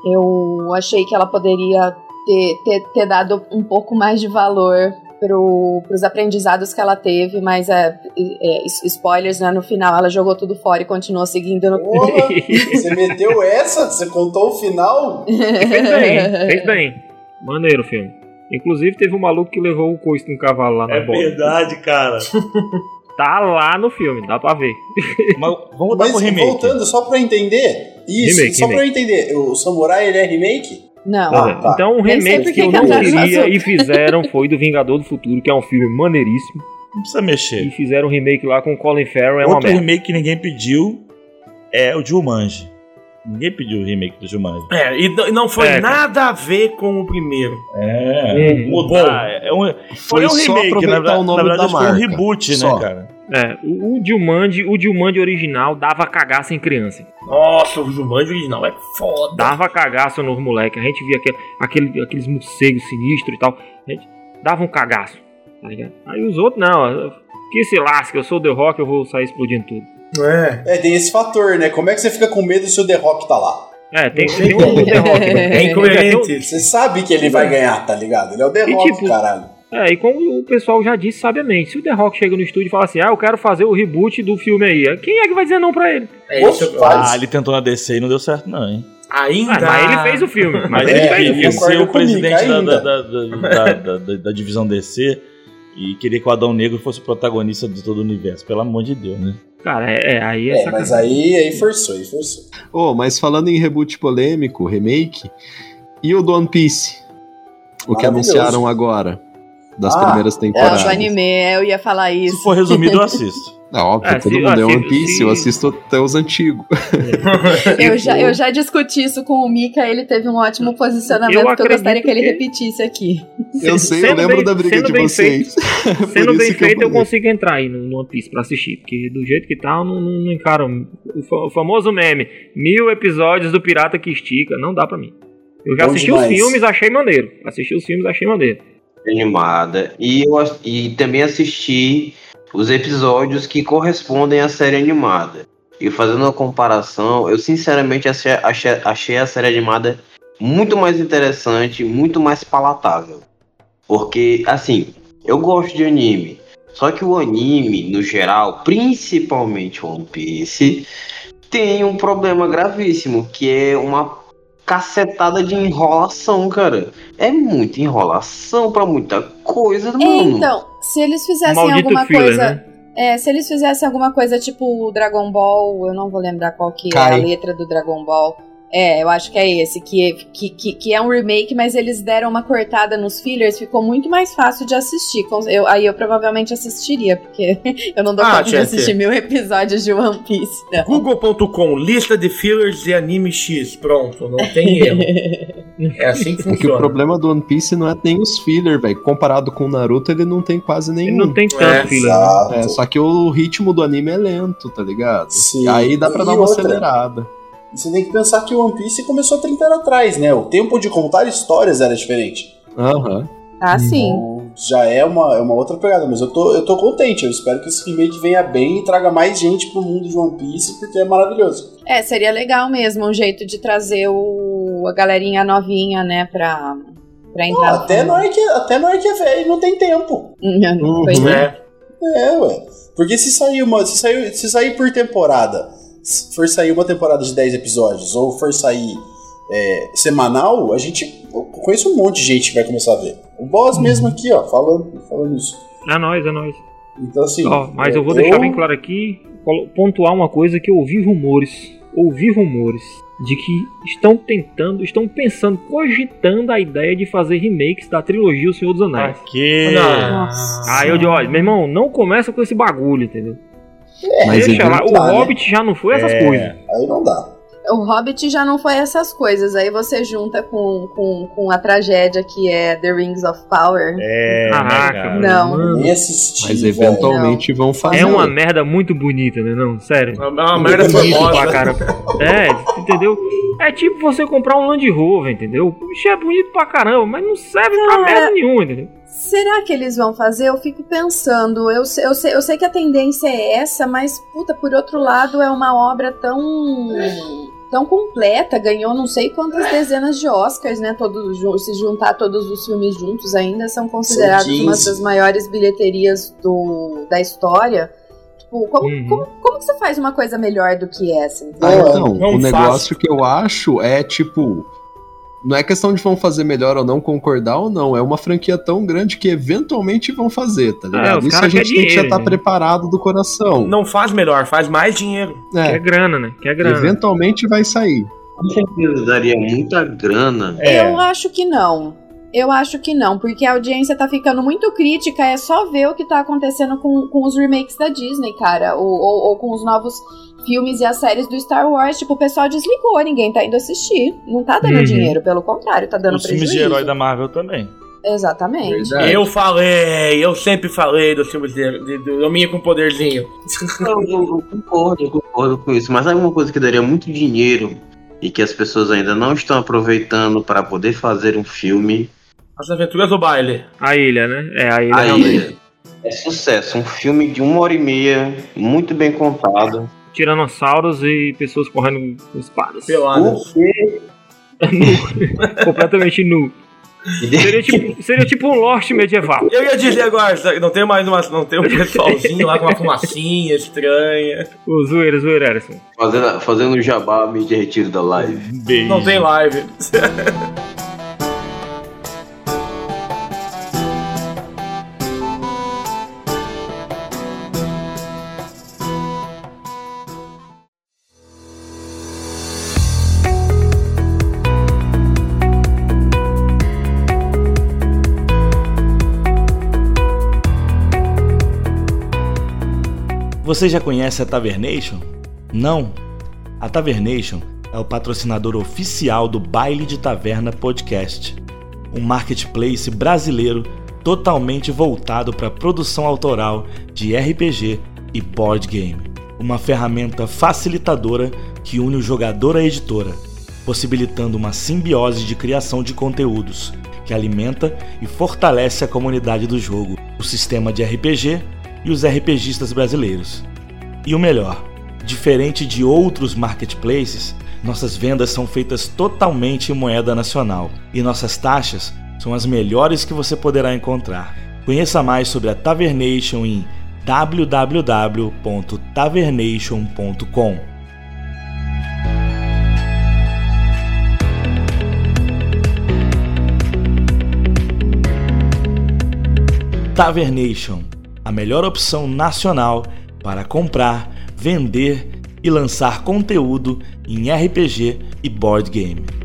eu achei que ela poderia ter, ter, ter dado um pouco mais de valor pro, pros aprendizados que ela teve, mas é, é, spoilers, né? No final ela jogou tudo fora e continuou seguindo no. Porra, (laughs) você meteu essa? Você contou o final? fez bem, fez (laughs) bem. Maneiro o filme. Inclusive teve um maluco que levou o coice de um cavalo lá na É bola. verdade, cara. (laughs) Tá lá no filme, dá pra ver. (laughs) Mas vamos dar Mas pro remake. voltando, só pra entender. Isso, Remake, só pra eu remake. entender. O Samurai, ele é remake? Não. Ah, tá. Então, um remake que eu não queria e fizeram foi do Vingador do Futuro, que é um filme maneiríssimo. Não precisa mexer. E fizeram um remake lá com o Colin Farrell, é uma Outro merda. remake que ninguém pediu é o Jumanji. Ninguém pediu o remake do Jumanji. É, e não foi É, nada a ver com o primeiro. É, Hum, mudar. É um, Foi é um remake, na, verdade- o nome na verdade da foi um marca. reboot, Só. né, cara? É, o, o Jumanji, o Jumanji original dava cagaço em criança. Nossa, o Jumanji original é foda. Dava cagaço nos moleques. A gente via aquele, aquele- aqueles morcegos sinistros e tal. A gente dava um cagaço, tá ligado? Aí os outros, não. Que se lasque, eu sou o The Rock, eu vou sair explodindo tudo. É. É, tem esse fator, né? Como é que você fica com medo se o The Rock tá lá? É, tem, tem um como. (laughs) The Rock. né? É incoerente. Você sabe que ele vai ganhar, tá ligado? Ele é o The E Rock, tipo- caralho. É, e como o pessoal já disse sabiamente, se o The Rock chega no estúdio e fala assim, ah, eu quero fazer o reboot do filme aí, quem é que vai dizer não pra ele? É isso. Faz. Ah, ele tentou na DC e não deu certo, não, hein? Ainda. Ah, mas ele fez o filme. (laughs) Mas ele ele É, fez o queria filme. ser o comigo presidente da, ainda. da, da, da, da- da- da divisão DC e queria que o Adão Negro fosse o protagonista de todo o universo. Pelo amor de Deus, né? Cara, é, é, aí é, É, mas aí, aí forçou, aí forçou. Oh, mas falando em reboot polêmico, remake, e o do One Piece? O que anunciaram agora, das Ah, primeiras É, temporadas. do anime, eu ia falar isso. Se for resumido, eu (laughs) assisto. É óbvio, É, todo se- mundo é ah, One Piece, se- eu assisto até os antigos. (laughs) Eu já, eu já discuti isso com o Mika, ele teve um ótimo posicionamento Eu que eu gostaria que ele repetisse aqui. Eu sei, eu Sendo lembro bem- da briga de vocês. (laughs) Sendo bem feito, eu, falei. consigo entrar aí no, One Piece pra assistir. Porque do jeito que tá, eu não, não, não encaro. O, o famoso meme: mil episódios do Pirata que Estica. Não dá pra mim. Eu já Bom assisti demais. os filmes, achei maneiro. Assisti os filmes, achei maneiro. Animada. E, eu, e também assisti os episódios que correspondem à série animada. E fazendo uma comparação, eu sinceramente achei, achei, achei a série animada muito mais interessante, muito mais palatável. Porque, assim, eu gosto de anime. Só que o anime, no geral, principalmente One Piece, tem um problema gravíssimo, que é uma cacetada de enrolação, cara. É muita enrolação pra muita coisa, mano. Então, se eles fizessem Maldito alguma filler, coisa. né? É, se eles fizessem alguma coisa tipo o Dragon Ball, eu não vou lembrar qual que é a letra do Dragon Ball. É, eu acho que é esse, que, que, que, que é um remake, mas eles deram uma cortada nos fillers, ficou muito mais fácil de assistir. Eu, aí eu provavelmente assistiria, porque (laughs) eu não dou Ah, conta de assistir mil episódios de One Piece. Google.com, lista de fillers de anime X. Pronto, não tem erro. (laughs) É assim que É que o funciona. problema do One Piece não é nem os filler, velho. Comparado com o Naruto, ele não tem quase Ele nenhum. não tem tanto É, filler. É, só que o ritmo do anime é lento, tá ligado? Sim. Aí dá pra E dar uma outra? acelerada. Você tem que pensar que o One Piece começou 30 anos atrás, né? O tempo de contar histórias era diferente. Aham. Ah, sim. Então, já é uma, é uma outra pegada, mas eu tô, eu tô contente. Eu espero que esse remake venha bem e traga mais gente pro mundo de One Piece, porque é maravilhoso. É, seria legal mesmo um jeito de trazer o, a galerinha novinha, né, pra, pra Não, entrar. até, não é que, até não é que é velho, não tem tempo. Uhum, pois é. É. É, ué. Porque se sair uma. Se sair, se sair por temporada, se for sair uma temporada de 10 episódios, ou for sair é, semanal, a gente. Eu conheço um monte de gente que vai começar a ver. O boss mesmo aqui, ó, falando, falando isso. É nóis, é nóis. Então assim. Ó, mas eu vou deixar bem claro aqui, pontuar uma coisa que eu ouvi rumores. Ouvi rumores de que estão tentando, estão pensando, cogitando a ideia de fazer remakes da trilogia O Senhor dos Anéis. Que... Nossa. Aí eu digo, ó, meu irmão, não começa com esse bagulho, entendeu? Mas Deixa lá, o eventual, né? Hobbit já não foi essas É. coisas. Aí não dá. O Hobbit já não foi essas coisas. Aí você junta com, com, com a tragédia que é The Rings of Power. É, né, Caraca, cara? mano. Não. Mano, Nem assisti. Mas velho. eventualmente vão fazer. É uma merda muito bonita, né? Não, sério. É uma merda Bonito pra famosa. cara. É, entendeu? É tipo você comprar um Land Rover, entendeu? O bicho é bonito pra caramba, mas não serve pra Cara, merda nenhuma, entendeu? Será que eles vão fazer? Eu fico pensando. Eu, sei- eu, sei, eu sei que a tendência é essa, mas, puta, por outro lado, é uma obra tão. tão completa. Ganhou não sei quantas dezenas de Oscars, né? Todos, se juntar todos os filmes juntos ainda, são considerados São 15. uma das maiores bilheterias do, da história. Tipo, como, Uhum. como, como que você faz uma coisa melhor do que essa? Ah, Não, então, o negócio faço. que eu acho é tipo. Não é questão de vão fazer melhor ou não, concordar ou não. É uma franquia tão grande que eventualmente vão fazer, tá ligado? os Isso cara a gente tem que já estar né? preparado do coração. Não faz melhor, faz mais dinheiro. Quer É, grana, né? Quer grana. eventualmente vai sair. Com certeza daria muita grana. É. Eu acho que não. Eu acho que não, porque a audiência tá ficando muito crítica. É só ver o que tá acontecendo com, com os remakes da Disney, cara. Ou, ou, ou com os novos filmes e as séries do Star Wars. Tipo, o pessoal desligou, ninguém tá indo assistir. Não tá dando Uhum. dinheiro, pelo contrário, tá dando Os filmes prejuízo. de herói da Marvel também. Exatamente. Verdade. Eu falei, eu sempre falei dos filmes de, de, do Homem com Poderzinho. Eu, eu- eu concordo, eu concordo com isso. Mas sabe uma coisa que daria muito dinheiro e que as pessoas ainda não estão aproveitando para poder fazer um filme? As Aventuras do Baile. A ilha, né? É, a ilha realmente. Aí é sucesso. Um filme de uma hora e meia, muito bem contado. Tiranossauros e pessoas correndo com espadas. Peladas. (laughs) Completamente nu. Seria tipo, seria tipo um Lost medieval. Eu ia dizer agora, não tem mais uma, não tem um (laughs) pessoalzinho lá com uma fumacinha estranha. O zoeira, zoeira, Erison. Fazendo, fazendo jabá mídia retiro da live. Beijo. Não tem live. (laughs) Você já conhece a Tavernation? Não? A Tavernation é o patrocinador oficial do Baile de Taverna Podcast, um marketplace brasileiro totalmente voltado para a produção autoral de RPG e board game. Uma ferramenta facilitadora que une o jogador à editora, possibilitando uma simbiose de criação de conteúdos que alimenta e fortalece a comunidade do jogo, o sistema de RPG e os RPGistas brasileiros. E o melhor, diferente de outros marketplaces, nossas vendas são feitas totalmente em moeda nacional e nossas taxas são as melhores que você poderá encontrar. Conheça mais sobre a Tavernation em www.tavernation.com. Tavernation, a melhor opção nacional para comprar, vender e lançar conteúdo em RPG e board game.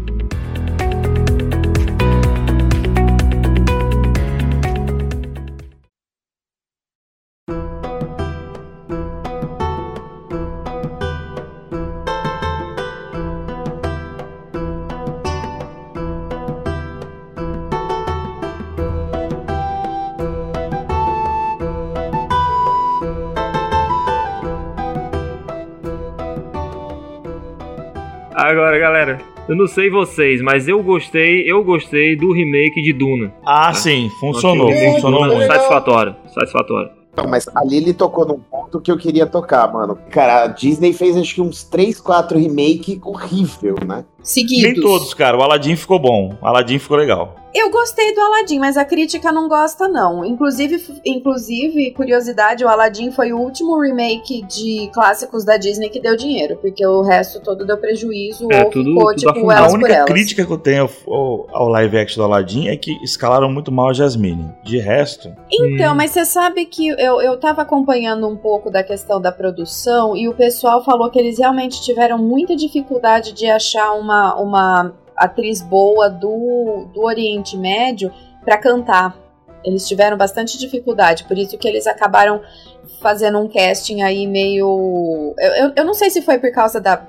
Agora, galera, eu não sei vocês, mas eu gostei, eu gostei do remake de Duna. Ah, sim, funcionou. Achei o remake de Funcionou Duna muito. Satisfatório, satisfatório. Não, mas ali ele tocou num ponto que eu queria tocar, mano. Cara, a Disney fez acho que uns 3, 4 remake horrível, né? Seguidos. Nem todos, cara. O Aladdin ficou bom. O Aladdin ficou legal. Eu gostei do Aladdin, mas a crítica não gosta, não. Inclusive, inclusive, curiosidade, o Aladdin foi o último remake de clássicos da Disney que deu dinheiro, porque o resto todo deu prejuízo É, ou tudo- ficou, tudo tipo. A elas por única elas. crítica que eu tenho ao, ao- ao live action do Aladdin é que escalaram muito mal a Jasmine. De resto, Então, Hum. mas você sabe que eu, eu tava acompanhando um pouco da questão da produção e o pessoal falou que eles realmente tiveram muita dificuldade de achar uma, uma atriz boa do, do Oriente Médio pra cantar. Eles tiveram bastante dificuldade, por isso que eles acabaram fazendo um casting aí meio. Eu, eu, eu não sei se foi por causa da.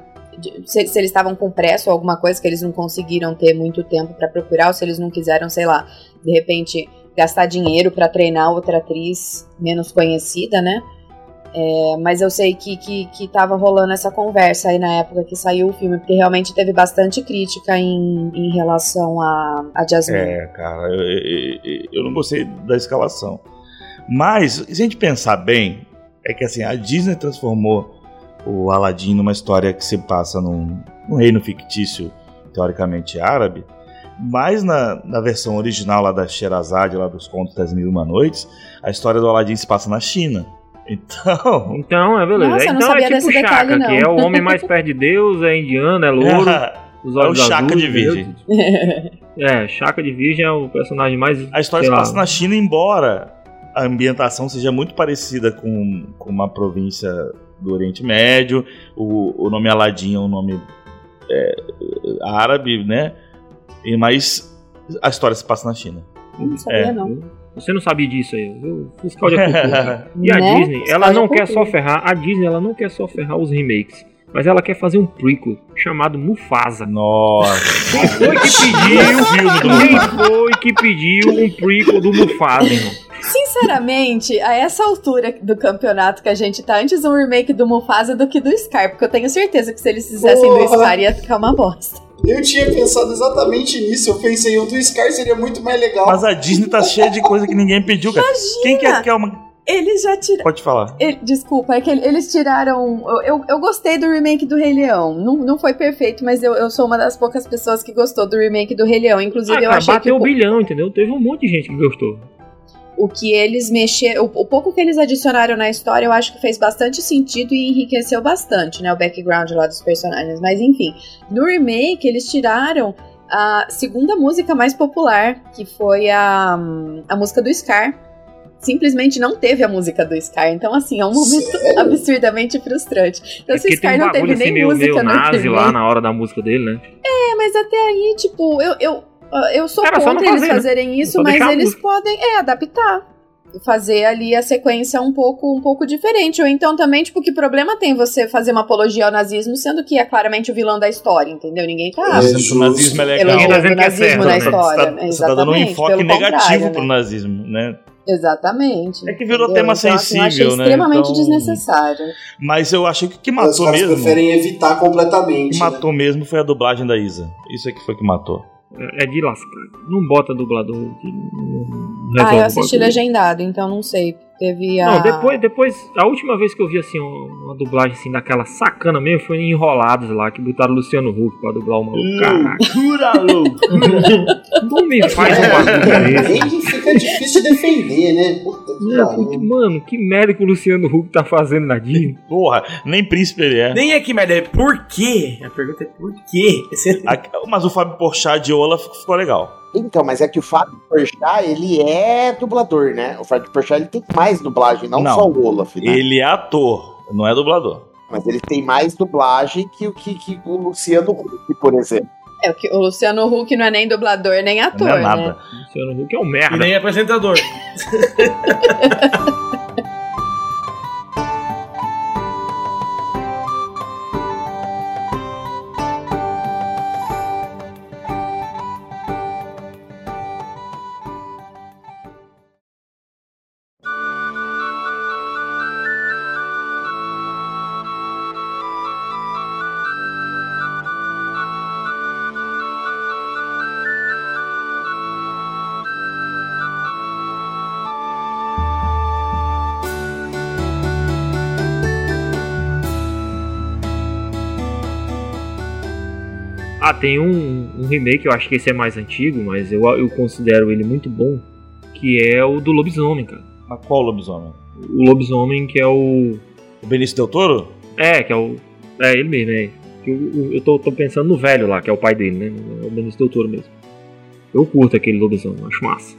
Se, se eles estavam com pressa ou alguma coisa que eles não conseguiram ter muito tempo pra procurar, ou se eles não quiseram, sei lá, de repente gastar dinheiro pra treinar outra atriz menos conhecida, né? É, mas eu sei que, que, que tava rolando essa conversa aí na época que saiu o filme, porque realmente teve bastante crítica em, em relação a, a Jasmine. é, cara, eu, eu- eu não gostei da escalação. Mas, se a gente pensar bem, é que assim, a Disney transformou o Aladdin numa história que se passa num, num reino fictício, teoricamente árabe. Mas na, na versão original lá da Sherazade, lá dos Contos das Mil e Uma Noites, a história do Aladdin se passa na China. Então, Então, é beleza. Nossa, então é tipo Chaka, detalhe, que é o homem mais perto de Deus, é indiano, é louro, (laughs) os é o olhos Chaka azuis, de? Virgem. É, Chaka de Virgem é o personagem mais. A história se lá, passa na China, embora a ambientação seja muito parecida com, com uma província do Oriente Médio. O, o nome Aladdin é um nome é, árabe, né? E, mas a história se passa na China. Não sabia, É. não. Você não sabia disso aí, viu? Fiscal de cultura. (laughs) E a Né? Disney, Fiscal ela não quer só ferrar. A Disney, ela não quer só ferrar os remakes. Mas ela quer fazer um prequel chamado Mufasa. Nossa. Quem foi que pediu? Quem foi que pediu um prequel do Mufasa, irmão? Sinceramente, a essa altura do campeonato que a gente tá, antes um remake do Mufasa do que do Scar, porque eu tenho certeza que se eles fizessem do Porra. Scar ia ficar uma bosta. Eu tinha pensado exatamente nisso. Eu pensei, o do Scar seria muito mais legal. Mas a Disney tá cheia de coisa que ninguém pediu, cara. Quem quer, quer uma. Eles já tiraram. Pode falar. Ele- Desculpa, é que ele- eles tiraram. Eu, eu, eu gostei do remake do Rei Leão. Não, não foi perfeito, mas eu, eu sou uma das poucas pessoas que gostou do remake do Rei Leão. Inclusive, Ah, eu cara, achei que bateu o, o bilhão, entendeu? Teve um monte de gente que gostou. O que eles mexeram. O, o pouco que eles adicionaram na história, eu acho que fez bastante sentido e enriqueceu bastante, né? O background lá dos personagens. Mas enfim, no remake, eles tiraram a segunda música mais popular, que foi a, a música do Scar. Simplesmente não teve a música do Scar. Então, assim, é um momento Sério? absurdamente frustrante. Então, É se o Scar um não teve assim nem meio, música meio no nazi lá na hora da música dele, né? É, mas até aí, tipo, eu, eu, eu sou Cara, contra eles fazer, né? fazerem isso, mas eles música. podem, é, adaptar. Fazer ali a sequência um pouco, um pouco diferente. Ou então também, tipo, que problema tem você fazer uma apologia ao nazismo, sendo que é claramente o vilão da história, entendeu? Ninguém tá É, o nazismo é legal. Ninguém tá dizendo que é nazismo certo, na né? história. Você tá, você tá dando um enfoque negativo contrário, pro né? nazismo, né? Exatamente. É que virou entendeu? tema Então, assim, eu achei sensível, né? extremamente Então- desnecessário. Mas eu achei que o que Os matou caras mesmo. preferem evitar O completamente. que né? matou mesmo foi a dublagem da Isa. Isso é que foi que matou. É de lascar. Não bota dublador. que não Ah, eu assisti legendado, então não sei. Teve a. Não, depois, depois, a última vez que eu vi assim uma, dublagem assim daquela sacana mesmo foi em Enrolados lá, que botaram o Luciano Huck pra dublar o maluco. Caraca, (laughs) não me faz um bagulho (laughs) desse. Fica difícil de defender, né? Puta que porque, pariu. mano, que merda que o Luciano Huck tá fazendo na Disney. Porra, nem príncipe ele é. Nem é que merda, é por quê? A pergunta é por quê? Mas o Fábio Porchat de Olaf ficou legal. Então, mas é que o Fábio Porchat, ele é dublador, né? O Fábio Porchat, ele tem mais dublagem, não, Não. só o Olaf, né? Ele é ator, não é dublador. Mas ele tem mais dublagem que o que, que o Luciano Huck, por exemplo. É, o que- o Luciano Huck não é nem dublador, nem ator, não é né? nada. O Luciano Huck é um E merda. nem apresentador. (laughs) tem um, um remake, eu acho que esse é mais antigo, mas eu, eu considero ele muito bom, que é o do Lobisomem, cara. Mas qual lobisomem? O Lobisomem que é o... O Benício Del Toro? É, que é o... É ele mesmo, é. Eu, eu, eu tô, tô pensando no velho lá, que é o pai dele, né? É o Benício Del Toro mesmo. Eu curto aquele Lobisomem, acho massa.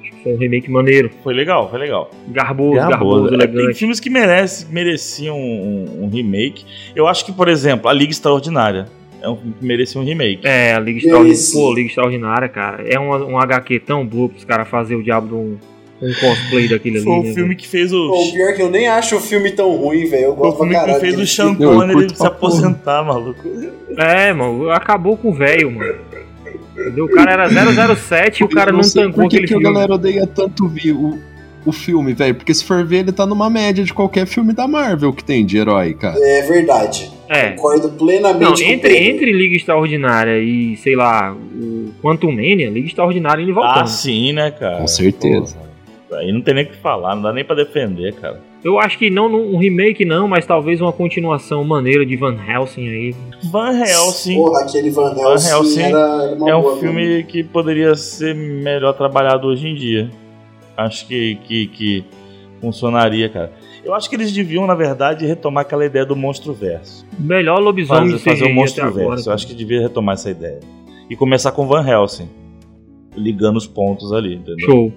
Acho que foi um remake maneiro. Foi legal, foi legal. Garboso, garboso, É, Tem elegante. filmes que merece, mereciam um, um remake. Eu acho que, por exemplo, A Liga Extraordinária é um filme que merecia um remake. É, a Liga Extraordinária. Pô, Liga Extraordinária, cara. É um, um HQ tão boa pros caras fazerem o diabo de um, um cosplay daquele ali. Foi o né, filme que fez o. Pô, o pior é que eu nem acho o filme tão ruim, velho. Eu Foi o gosto pra filme que fez o dele. Sean Connery curto se aposentar, maluco. É, mano, acabou com o velho, mano. Entendeu? O cara era 007 e o cara Eu não sei tancou por que aquele que a filme. galera odeia tanto vi- o, o filme, velho. Porque se for ver, ele tá numa média de qualquer filme da Marvel que tem de herói, cara. É verdade. É. Concordo plenamente Não, entre, entre Liga Extraordinária e, sei lá, o Quantum Mania, Liga Extraordinária ele voltando. Ah, sim, né, cara? Com certeza. Porra, aí não tem nem o que falar, não dá nem pra defender, cara. Eu acho que não um remake não, mas talvez uma continuação maneira de Van Helsing aí. Van Helsing Porra, aquele Van Helsing, Helsing era, é um boa, filme que poderia ser melhor trabalhado hoje em dia. Acho que, que, que funcionaria, cara. Eu acho que eles deviam, na verdade, retomar aquela ideia do monstro verso. Melhor lobisomem Fazer, fazer o monstro agora. verso. Eu acho que devia retomar essa ideia. E começar com Van Helsing. Ligando os pontos ali, entendeu? Show.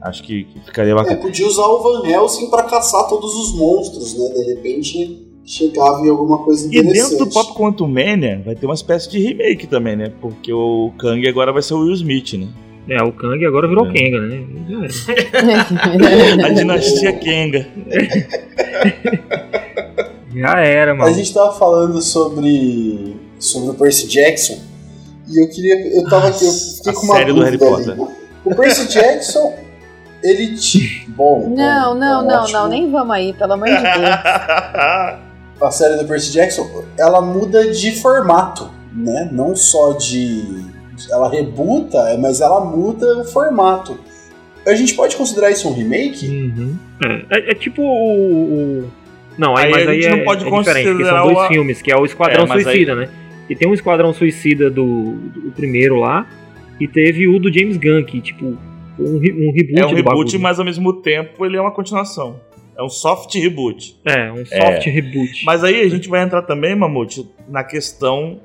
Acho que, que ficaria É, bacana. podia usar o Van Helsing pra caçar todos os monstros, né? De repente chegava em alguma coisa E interessante. dentro do Pop Quantum Mania vai ter uma espécie de remake também, né? Porque o Kang agora vai ser o Will Smith, né? É, o Kang agora virou É. Kenga, né? Já (laughs) era. A dinastia Kenga. (laughs) Já era, A mano. gente tava falando sobre, sobre o Percy Jackson e eu queria. Eu tava aqui, eu fiquei A com uma série do Harry Potter. ali. O Percy Jackson, ele. ti- Bom. Não, bom, não, bom, não, ótimo. não, nem vamos aí, pelo amor de Deus. A série do Percy Jackson, ela muda de formato, né? Não só de. Ela rebuta, mas ela muda o formato. A gente pode considerar isso um remake? Uhum. É, é- é tipo o, o- Não, aí, Aí mas a aí gente é, não pode é diferente, porque são considerar dois o- filmes, que é o Esquadrão É, mas aí- Suicida, né? E tem um Esquadrão Suicida do, do primeiro lá, e teve o do James Gunn, que, tipo, um, um reboot É um do reboot, bagulho. mas ao mesmo tempo ele é uma continuação. É um soft reboot. É, um soft reboot. Mas aí a gente vai entrar também, Mamute, na questão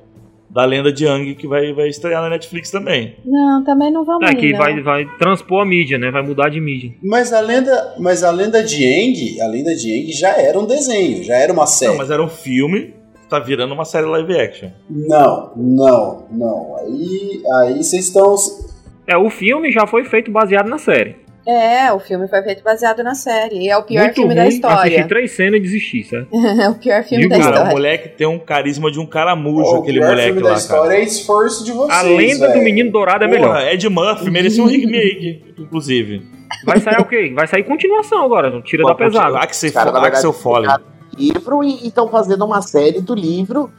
da lenda de Yang que vai, vai estrear na Netflix também. Não, também não vamos É, que não. vai, vai transpor a mídia, né? Vai mudar de mídia. Mas a lenda, mas a lenda de Aang, a lenda de Aang já era um desenho, já era uma série. Não, mas era um filme que tá virando uma série live action. Não, não, não. Aí, aí vocês estão. É, o filme já foi feito baseado na série. É, o filme foi feito baseado na série. E é o pior Muito filme ruim, da assisti história. três cenas e desisti, certo? (laughs) é o pior filme Digo, da cara, Cara, o história. moleque tem um carisma de um caramujo, o aquele pior moleque filme lá, da história cara. é esforço de vocês. A lenda do velho. Menino Dourado é melhor. Porra, Ed Murphy merecia um remake, inclusive. Vai sair o quê? Vai sair continuação agora, não tira Pô, da pesada. Axel, Cara, na verdade, Axel Foley. livro e estão fazendo uma série do livro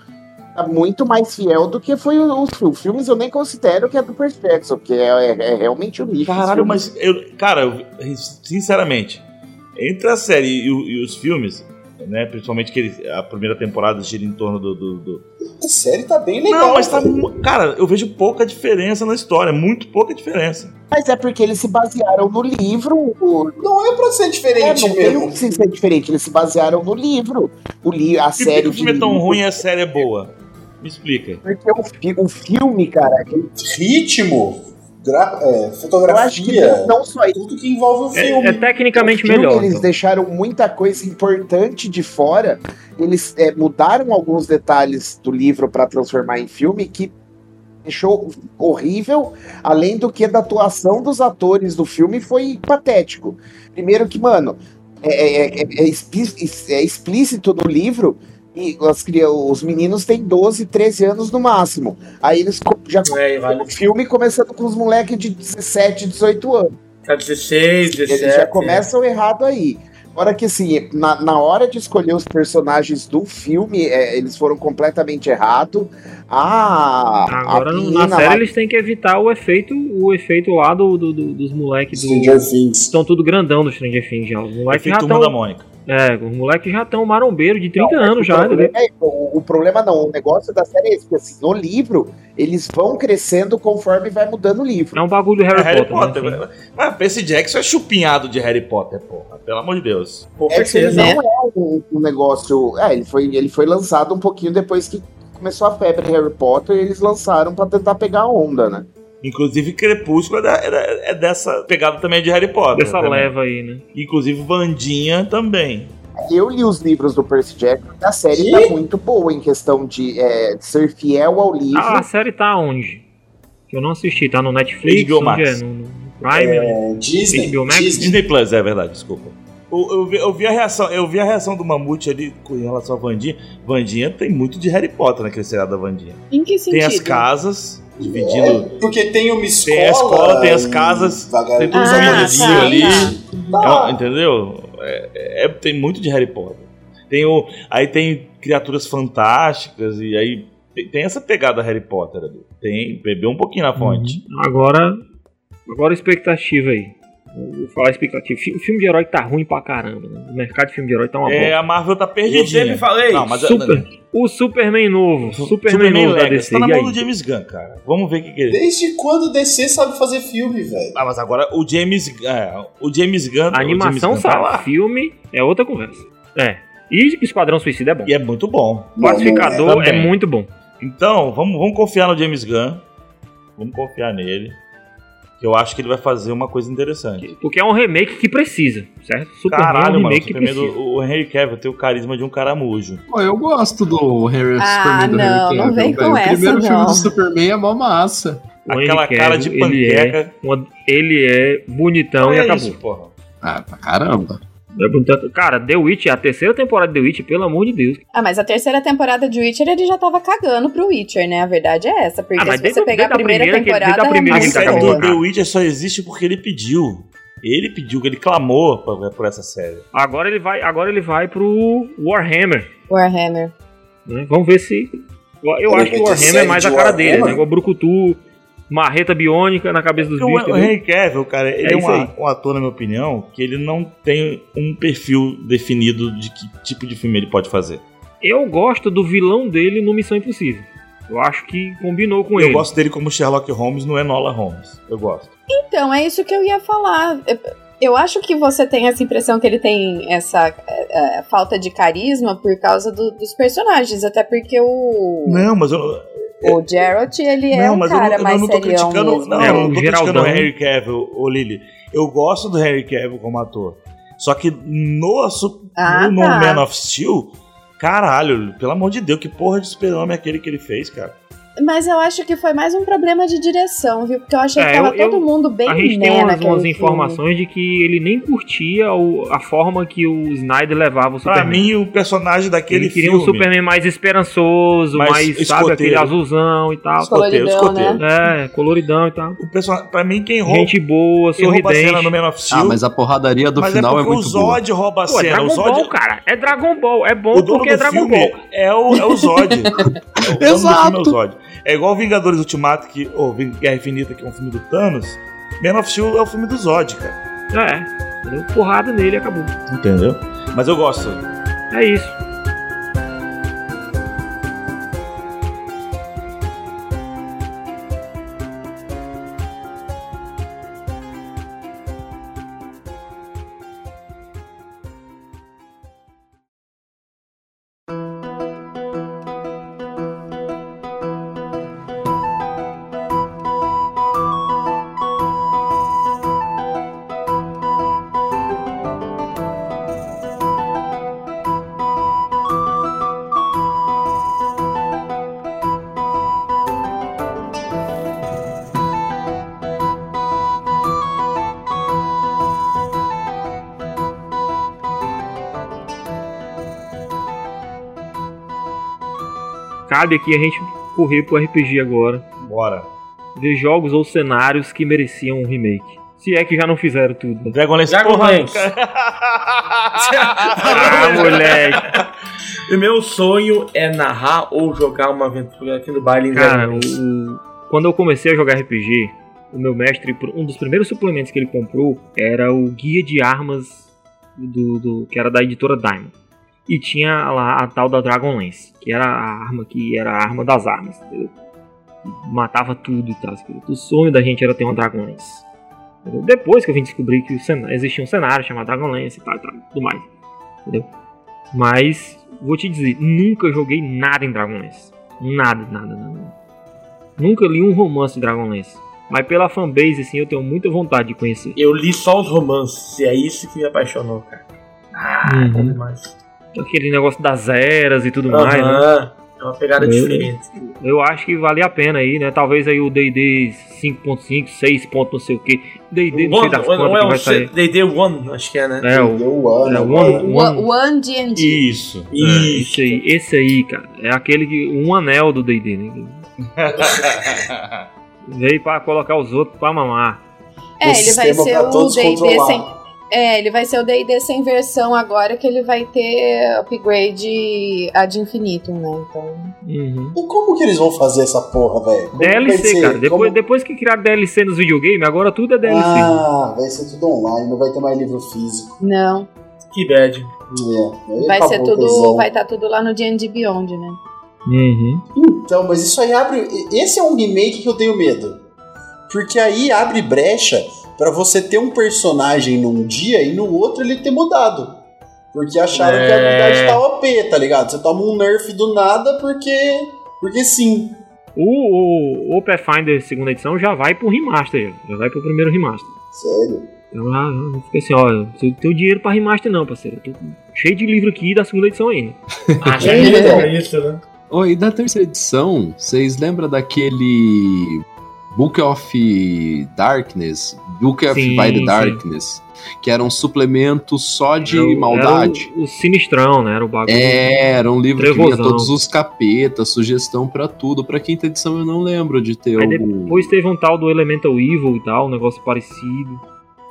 muito mais fiel do que foi o- os filmes. Eu nem considero que é do Percy Jackson, porque é, é- é realmente o livro. Caralho, Os filmes- mas eu, cara, eu- sinceramente, entre a série e, e os filmes, né, principalmente que ele- a primeira temporada gira em torno do, do- do- A série tá bem legal. Não, mas tá, cara, eu vejo pouca diferença na história, muito pouca diferença. Mas é porque eles se basearam no livro. o- Não é pra ser É, diferente não tem mesmo. o que ser diferente, eles se basearam no livro. O li a série que o filme é tão livro- ruim e a série é boa? Me explica. Porque o, fi- o filme, cara, Ritmo, gra- é, eu acho que fotografia, não, só isso. tudo que envolve o É, filme. é tecnicamente O filme, melhor. Eles então. deixaram muita coisa importante de fora. Eles é, mudaram alguns detalhes do livro para transformar em filme que deixou horrível, além do que da atuação dos atores do filme foi patético. Primeiro que, mano, é, é- é- é explí- é explícito no livro e as os meninos têm 12, 13 anos no máximo. Aí eles já É, vale. o filme começando com os moleques de 17, 18 anos. Tá 16, 17. Eles já começam errado aí. Fora que assim, na, na hora de escolher os personagens do filme, é, eles foram completamente errados. Ah, Agora no- na série lá- eles têm que evitar o efeito, o efeito lá do, do- do- dos moleques do. Stranger Things. Estão tudo grandão do Stranger Things já. Os moleques já Turma da estão. Mônica. É, os moleques já estão marombeiro de 30 Não, anos o já, problema entendeu? é- o, o problema não, o negócio da série é esse, porque assim, no livro, eles vão crescendo conforme vai mudando o livro. É um bagulho do Harry, É Harry Potter. Potter. né? Assim. Mas Percy Jackson é chupinhado de Harry Potter, porra. Pelo amor de Deus. Com É que ele certeza. não é um, um negócio. É, ele foi, ele foi lançado um pouquinho depois que começou a febre Harry Potter e eles lançaram pra tentar pegar a onda, né? Inclusive, Crepúsculo é, da- é é dessa pegada também de Harry Potter. Dessa também. leva aí, né? Inclusive, Vandinha também. Eu li os livros do Percy Jackson e a série Que? tá muito boa em questão de, é, de ser fiel ao livro. Ah, a série tá onde? Que eu não assisti, tá no Netflix? HBO onde Max. é? No, no Prime? É, Disney. HBO Max? Disney. Disney Plus, é verdade, desculpa. Eu, eu vi, eu vi a reação, eu vi a reação do Mamute ali com em relação a Vandinha. Vandinha tem muito de Harry Potter naquele seriado da Vandinha. Em que sentido? Tem as casas, dividindo. É, porque tem uma escola. Tem a escola, tem as casas, tem todos os Ah, amiguinhos tá, ali. tá. É entendeu? É- é- tem muito de Harry Potter. Tem o, aí tem criaturas fantásticas e aí tem, tem essa pegada Harry Potter ali. Tem, bebeu um pouquinho na fonte. Agora, agora a expectativa aí. Eu Vou falar expectativa. O filme de herói tá ruim pra caramba. Né? O mercado de filme de herói tá uma É, bosta. a Marvel tá Eu perdidinha. sempre falei. Não, mas Super, o Superman novo. Superman, Superman novo da Legacy DC. tá na mão do James Gunn, cara. Vamos ver o que, que ele. Desde quando o DC sabe fazer filme, velho? Ah, mas agora o James, é, o James Gun, A animação Gunn tá sabe. lá. Filme é outra conversa. É. E Esquadrão Suicida é bom. E é muito bom. Pacificador Não, não é. é muito bom. Então, vamos, vamos confiar no James Gunn. Vamos confiar nele. Que eu acho que ele vai fazer uma coisa interessante. Porque é um remake que precisa, certo? Superman é Caralho, um mano. O, remake que Superman precisa. do, o Henry Cavill tem o carisma de um caramujo. Pô, eu gosto do Harry Ah, Superman do não, não Cavill, vem com velho. O essa, primeiro filme não. do Superman é mó massa. O Aquela Henry cara de Cavill, ele é, panqueca. uma- ele é bonitão e é acabou. isso, porra. Ah, pra caramba. É. Cara, The Witch, a terceira temporada de The Witch, pelo amor de Deus. Ah, mas a terceira temporada de Witcher ele já tava cagando pro Witcher, né? A verdade é essa. Porque Ah, se desde- você pegar a a primeira, primeira que- a temporada, primeira é que A tá muito série do. The Witcher só existe porque ele pediu. Ele pediu, ele clamou por, por essa série. Agora ele vai, agora ele vai pro Warhammer. Warhammer. né? Vamos ver se. Eu Ele acho que o Warhammer é mais a cara dele, Warhammer? né? Igual Brucutu, marreta biônica na cabeça dos bichos. o, o? Henry Cavill, cara, ele É é, um, ator, na minha opinião, que ele não tem um perfil definido de que tipo de filme ele pode fazer. Eu gosto do vilão dele no Missão Impossível. Eu acho que combinou com Eu ele. gosto dele como Sherlock Holmes, não é Nola Holmes. Eu gosto. Então, é isso que eu ia falar. Eu- Eu acho que você tem essa impressão que ele tem essa é, é, falta de carisma por causa do- dos personagens, até porque o, Não, mas eu, o Geralt, ele é não, um mas eu, cara não- eu mais não tô serião criticando, mesmo. não, É, eu o não tô Geraldão. criticando o Henry Cavill, ô Lily. Eu gosto do Henry Cavill como ator. Só que no, su- Ah, no, no tá. Man of Steel, caralho, pelo amor de Deus, que porra de super-homem é aquele que ele fez, cara? Mas eu acho que foi mais um problema de direção, viu? Porque eu achei É, que tava eu- todo mundo bem A gente tem né umas, umas informações de que ele nem curtia o- a forma que o Snyder levava o Pra Superman. mim, o personagem daquele ele queria filme... um Superman mais esperançoso, Mais mais, sabe, aquele azulzão e tal. Escoteiro, escoteiro. né? É, coloridão e tal. O personagem, pra mim, quem rouba, Gente boa, quem rouba a cena sorridente. no Man of Steel... Ah, mas a porradaria do mas final é é, porque muito o boa. Zod rouba a Pô, é cena. Dragon o Zod, Ball, cara. É Dragon Ball. É bom o porque é Dragon filme Ball. é o, é o Zod. (laughs) É o dono do filme é o Exato. É igual Vingadores Ultimato, que, ou Guerra Infinita, que é um filme do Thanos. Man of Steel é o filme do Zod, cara. É. Deu porrada nele e acabou. Entendeu? Mas eu gosto. É isso. Cabe aqui a gente correr pro RPG agora. Bora. Ver jogos ou cenários que mereciam um remake. Se é que já não fizeram tudo. Dragonlance, Dragonlance. porra. (laughs) Ah, moleque. E meu sonho é narrar ou jogar uma aventura aqui no baile em Cara, o- quando eu comecei a jogar RPG, o meu mestre, um dos primeiros suplementos que ele comprou era o guia de armas do, do- que era da editora Diamond. E tinha lá a tal da Dragonlance, que era a arma que era a arma das armas, entendeu? Matava tudo e tal. O sonho da gente era ter uma Dragonlance. entendeu? Depois que eu vim descobrir que existia um cenário chamado Dragonlance e tal e tal, tudo mais. Entendeu? Mas, vou te dizer, nunca joguei nada em Dragonlance. Nada, nada, nada. Nunca li um romance de Dragonlance. Mas pela fanbase, assim, eu tenho muita vontade de conhecer. Eu li só os romances, e é isso que me apaixonou, cara. Ah, é Uhum. demais. Aquele negócio das eras e tudo mais, né? É uma pegada Eu- diferente. Eu acho que vale a pena aí, né? Talvez aí o D&D 5.5, 6. ponto não sei o que. D&D não sei das não é quantas que vai sair. D&D One, acho que é, né? É, o, é, o agora. One, One, One One D&D. Isso. É, esse aí, esse aí, cara, é aquele que um anel do D&D, né? (laughs) Veio pra colocar os outros pra mamar. É, ele vai ser o D&D sem... É, ele vai ser o D&D sem versão agora, que ele vai ter upgrade ad infinitum, né? Então... Uhum. E como que eles vão fazer essa porra, velho? DLC, cara. Depois, Como- depois que criaram DLC nos videogames, agora tudo é DLC. Ah, vai ser tudo online, não vai ter mais livro físico. Não, Que bad. É, vai ser tudo... tesão. Vai estar tudo lá no D&D Beyond, né? Uhum. Então, mas isso aí abre. Esse é um remake que eu tenho medo. Porque aí abre brecha pra você ter um personagem num dia e no outro ele ter mudado. Porque acharam que a É. habilidade tá OP, tá ligado? Você toma um nerf do nada porque. Porque sim. O, o, o Pathfinder segunda edição já vai pro remaster, já, já vai pro primeiro remaster. Sério. Então ah, eu fiquei assim, ó, não tenho dinheiro pra remaster não, parceiro. Eu tô cheio de livro aqui da segunda edição ainda. (laughs) Ah, já É, que então. é isso, né? Oi, da terceira edição, vocês lembram daquele Book of Darkness? Book of Sim, by the sim. Darkness? Que era um suplemento só de Era maldade. Era o, o sinistrão, né? Era o bagulho. É, era um livro que Trevosão. vinha todos os capetas, sugestão pra tudo. Pra quinta edição eu não lembro de ter Aí algum. depois teve um tal do Elemental Evil e tal, um negócio parecido.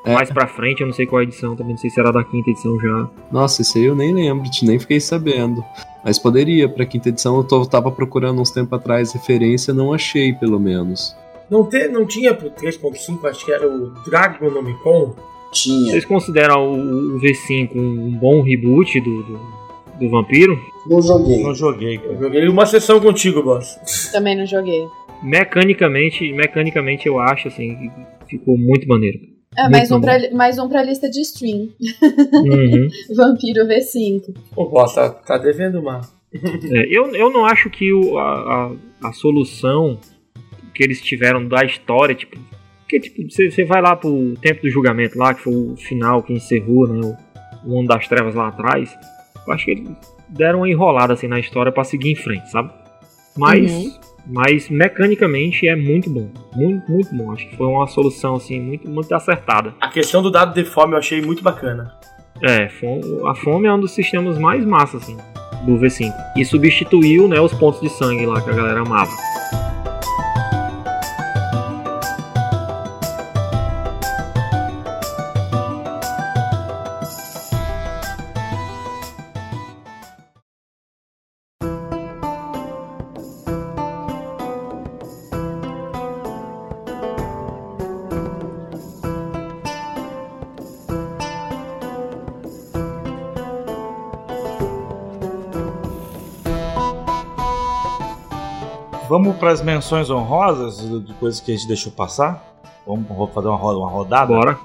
É. Mais pra frente, eu não sei qual a edição, também não sei se era da quinta edição já. Nossa, isso aí eu nem lembro, nem fiquei sabendo. Mas poderia, pra quinta edição eu tô- tava procurando uns tempos atrás referência, não achei pelo menos. Não, te, não tinha pro 3.5, acho que era o Dragonomicon? Tinha. Vocês consideram o, o V5 um bom reboot do, do, do Vampiro? Não joguei. Não joguei, cara. Eu joguei uma sessão contigo, boss. Também não joguei. Mecanicamente, mecanicamente eu acho assim que ficou muito maneiro. É, mais um, pra, mais um pra lista de stream. Uhum. (laughs) Vampiro V5. Ô, boss, tá, tá devendo uma. É, eu, eu não acho que o, a, a, a solução que eles tiveram da história, tipo. Porque, tipo, você, você vai lá pro tempo do julgamento lá, que foi o final que encerrou, né? O, o Ano das Trevas lá atrás. Eu acho que eles deram uma enrolada assim na história pra seguir em frente, sabe? Mas. Uhum. Mas mecanicamente é muito bom. Muito, muito bom. Acho que foi uma solução assim muito, muito acertada. A questão do dado de fome eu achei muito bacana. É, a fome é um dos sistemas mais massa, assim, do V5. E substituiu, né, os pontos de sangue lá que a galera amava. Para as menções honrosas de coisas que a gente deixou passar? Vamos fazer uma, roda, uma rodada? Bora.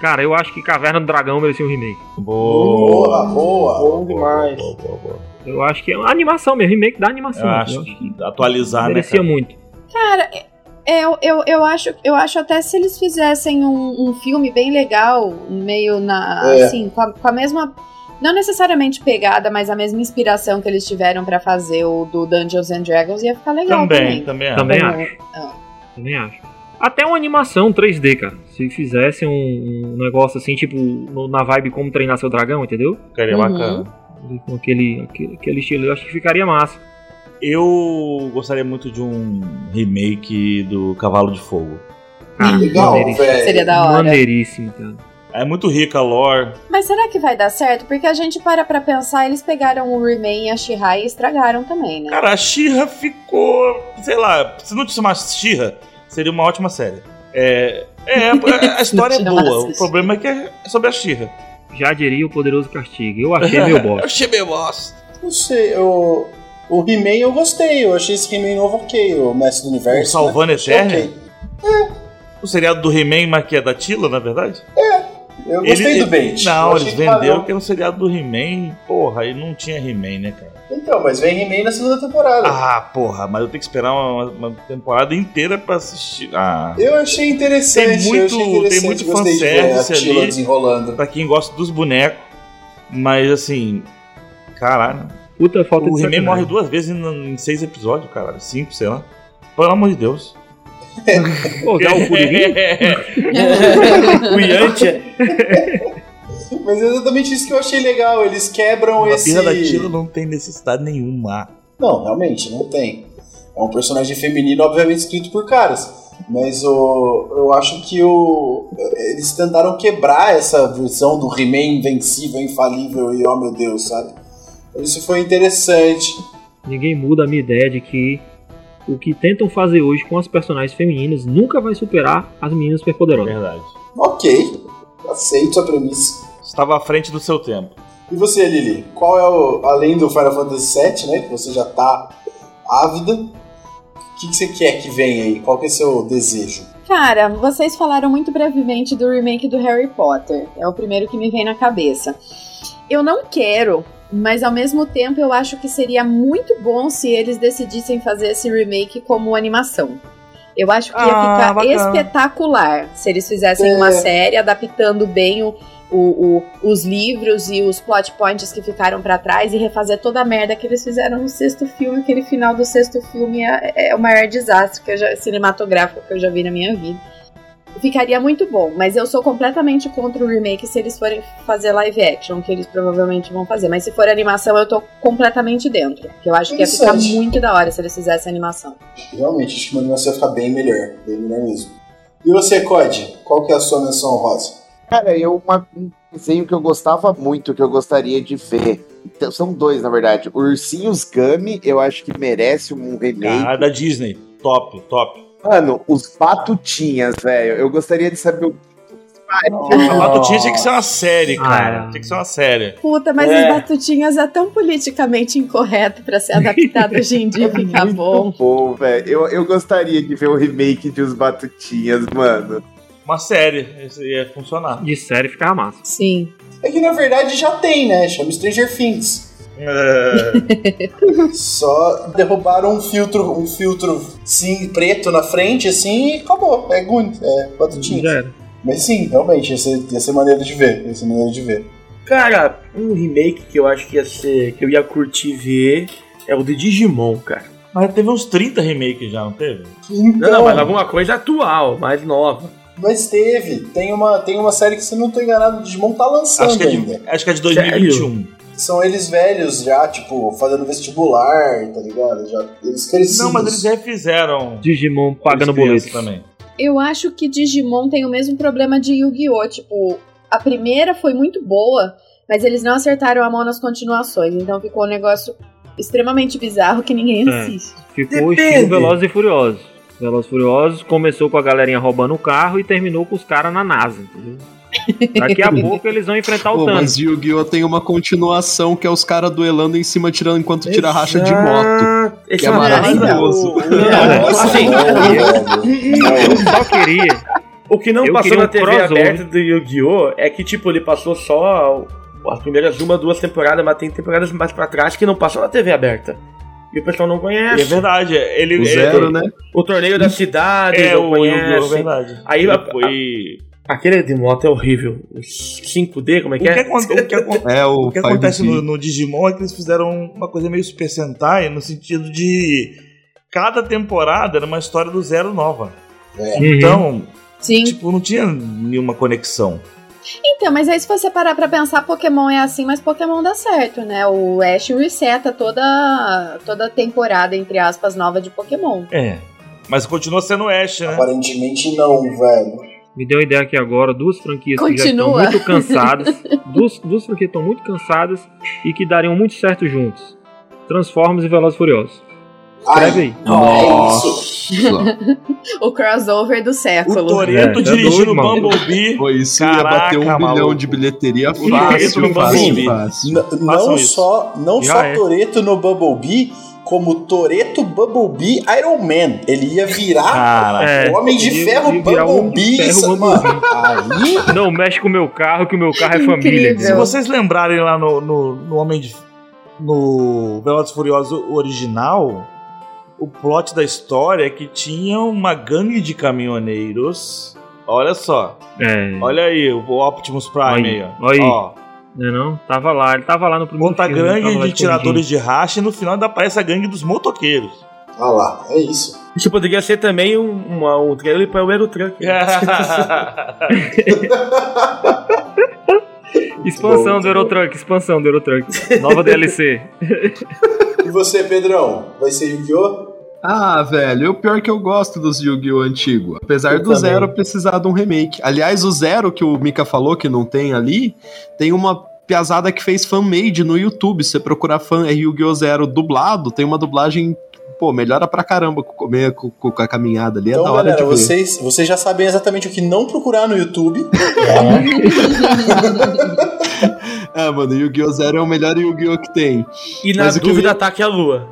Cara, eu acho que Caverna do Dragão merecia um remake. Boa, boa. Bom demais. Boa, boa, boa. Eu acho que é uma animação mesmo, remake da animação. Eu acho que atualizar, né, merecia muito. Cara, é, eu, eu, eu, acho, eu acho até se eles fizessem um, um filme bem legal, meio na. É. Assim, com a, com a mesma. Não necessariamente pegada, mas a mesma inspiração que eles tiveram pra fazer o do Dungeons and Dragons ia ficar legal Também, também. também. acho. Também Como- acho. ah. Também acho. Até uma animação 3D, cara. Se fizessem um, um negócio assim, tipo, no- na vibe como treinar seu dragão, entendeu? Ficaria Uhum. bacana. Com aquele, aquele, aquele estilo, eu acho que ficaria massa. Eu gostaria muito de um remake do Cavalo de Fogo. Cara, Legal. Seria da hora. Maneiríssimo, cara. É muito rica a lore. Mas será que vai dar certo? Porque a gente para pra pensar, eles pegaram o Remain e a Shihai e estragaram também, né? Cara, a Shira ficou. Sei lá, se não te chamasse Shira, seria uma ótima série. É. É, a, (laughs) história é boa. O problema é que é sobre a Shira. Já diria o poderoso castigo. Eu achei meio (laughs) bosta. Achei meio bosta. Não sei, eu, o He-Man eu gostei, eu achei esse He-Man novo ok, o Mestre do Universo. O Salvando né? Eterno? Ok. O seriado do He-Man, mas que é da Tila, na verdade? Eu gostei Ele- do bait. Não, eles venderam que é um seriado do He-Man. Porra, aí não tinha He-Man, né, cara? Então, mas vem He-Man na segunda temporada. Ah, porra, mas eu tenho que esperar uma, uma temporada inteira pra assistir. Ah. Eu achei interessante. Tem muito- interessante, tem muito fanservice ali. desenrolando. Pra quem gosta dos bonecos. Mas assim. Caralho. Puta falta O de He-Man sacanagem. morre duas vezes em, em seis episódios, caralho. Cinco, sei lá. Pelo amor de Deus. Pô, já (laughs) o Rio? O Yantia. Mas é exatamente isso que eu achei legal. Eles quebram A esse. birra da Tila não tem necessidade nenhuma. Não, realmente, não tem. É um personagem feminino, obviamente, escrito por caras. Mas o, eu acho que o, eles tentaram quebrar essa versão do He-Man invencível, infalível e oh meu Deus, sabe? Isso foi interessante. Ninguém muda a minha ideia de que o que tentam fazer hoje com as personagens femininas nunca vai superar as meninas superpoderosas. Verdade. Ok, aceito sua premissa. Estava à frente do seu tempo. E você, Lili? Qual é o. Além do Final Fantasy VII, né? Que você já tá ávida. O que, que você quer que venha aí? Qual que é o seu desejo? Cara, vocês falaram muito brevemente do remake do Harry Potter. É o primeiro que me vem na cabeça. Eu não quero, mas ao mesmo tempo eu acho que seria muito bom se eles decidissem fazer esse remake como animação. Eu acho que ia Ah, ficar bacana. espetacular se eles fizessem uma É. série adaptando bem o, o- o- os livros e os plot points que ficaram pra trás e refazer toda a merda que eles fizeram no sexto filme. Aquele final do sexto filme é, é o maior desastre que eu já, cinematográfico que eu já vi na minha vida. Ficaria muito bom, mas eu sou completamente contra o remake se eles forem fazer live action, que eles provavelmente vão fazer. Mas se for animação, eu tô completamente dentro. Que eu acho que ia ficar muito da hora se eles fizessem animação. Realmente, acho que uma animação ia ficar bem melhor. Bem melhor mesmo. E você, Code? Qual que é a sua menção rosa? Cara, eu uma, um desenho que eu gostava muito, que eu gostaria de ver. Então, são dois, na verdade. Ursinhos Gummy, eu acho que merece um remake. Ah, da Disney. Top, top. Mano, os Batutinhas, velho. Eu gostaria de saber o A Batutinha tinha que ser uma série, cara. Ah. Tinha que ser uma série. Puta, mas É. os Batutinhas é tão politicamente incorreto pra ser adaptado hoje em dia (laughs) e ficar bom. Bom, velho. Eu, eu gostaria de ver o remake de Os Batutinhas, mano. Uma série. Isso ia funcionar. De série ficava massa. Sim. É que na verdade já tem, né? Chama Stranger Things. É, (laughs) Só derrubaram um filtro, um filtro sim, preto na frente, assim, e acabou. É Goon, é. Já era. Mas sim, realmente, ia ser, ia ser maneiro de ver. Ia ser maneiro de ver. Cara, um remake que eu acho que ia ser. que eu ia curtir ver é o de Digimon, cara. Mas teve uns 30 remakes já, não teve? Então, Não, mas alguma coisa atual, mais nova. mas teve. Tem uma, tem uma série que, se eu não tô enganado, o Digimon tá lançando Acho que, é ainda. de, acho que é de 2021. São eles velhos já, tipo, fazendo vestibular, tá ligado? Já, eles crescidos. Não, mas eles já fizeram. Digimon pagando boleto. também. Eu acho que Digimon tem o mesmo problema de Yu-Gi-Oh! Tipo, a primeira foi muito boa, mas eles não acertaram a mão nas continuações. Então ficou um negócio extremamente bizarro que ninguém É. assiste. Ficou Depende. estilo Velozes e Furiosos. Velozes e Furiosos começou com a galerinha roubando o carro e terminou com os caras na NASA, entendeu? Daqui a pouco eles vão enfrentar o Pô, Thanos. mas Yu-Gi-Oh! tem uma continuação que é os caras duelando em cima, tirando enquanto tira racha de moto. Esse Que é maravilhoso. Não, velho. Eu só queria. O que não Eu passou na um TV crossover. aberta do Yu-Gi-Oh! é que, tipo, ele passou só as primeiras uma, duas temporadas, mas tem temporadas mais pra trás que não passou na TV aberta. E o pessoal não E é conhece. verdade. Ele, O zero, ele- né? O torneio da cidade, É, não o Yu-Gi-Oh! é conhece. verdade. Aí Ele a- foi. Aquele de moto é horrível. O 5D, como é O que que, é? aconte- o que aconte- (laughs) É o, O que 5D. acontece no, no Digimon é que eles fizeram uma coisa meio Super Sentai, no sentido de cada temporada era uma história do zero nova. É. Uhum. Então, Sim. tipo, não tinha nenhuma conexão. Então, mas aí se você parar pra pensar, Pokémon é assim, mas Pokémon dá certo, né? O Ash reseta toda, toda temporada, entre aspas, nova de Pokémon. É. Mas continua sendo Ash, né? Aparentemente não, velho. Me deu uma ideia aqui agora, duas franquias que já Continua. estão muito cansadas. (laughs) duas, duas franquias estão muito cansadas e que dariam muito certo juntos. Transformers e Velozes e Furiosos. Escreve aí. Isso. (laughs) O crossover do O século. Toreto É, tá dirigindo mano. Bumblebee. Pô, isso ia Caraca, bater um bilhão maluco. de bilheteria fácil, no fácil, Bumblebee. fácil. Não isso. só, não Já só é. Toreto no Bumblebee, como Toreto Bumblebee Iron Man. Ele ia virar Cara, É, o Homem de Ferro o Bumblebee. Ferro isso, Bumblebee. mano. Aí, Não mexe com o meu carro, que o meu carro é Incrível. família. se vocês lembrarem lá no, no, no Homem de. No Velozes Furiosos original, o plot da história é que tinha uma gangue de caminhoneiros. Olha só, É. olha aí o Optimus Prime aí, Olha, ó. olha aí. Ó, Não, é não? Tava lá, ele tava lá no primeiro monta filme, gangue de tiradores de racha e no final ainda aparece a gangue dos motoqueiros. olha lá, é isso. Isso poderia ser também um, uma, um trailer para o Eurotruck. (laughs) Expansão Bom, do Eurotruck, expansão do Eurotruck. Nova DLC. E você, Pedrão? Vai ser Yu-Gi-Oh? Ah, velho, o pior que eu gosto dos Yu-Gi-Oh! antigo. Apesar Eu do também. Zero precisar de um remake. Aliás, o Zero que o Mika falou que não tem ali, tem uma piazada que fez fan-made no YouTube. Se você procurar fan é Yu-Gi-Oh! Zero dublado, tem uma dublagem, pô, melhora pra caramba com, com, com- com a caminhada ali. é Então, da hora galera, de ver. vocês, vocês já sabem exatamente o que não procurar no YouTube. (laughs) É, mano, Yu-Gi-Oh! Zero é o melhor Yu-Gi-Oh! que tem. E na Mas que dúvida, ia- ataque a lua.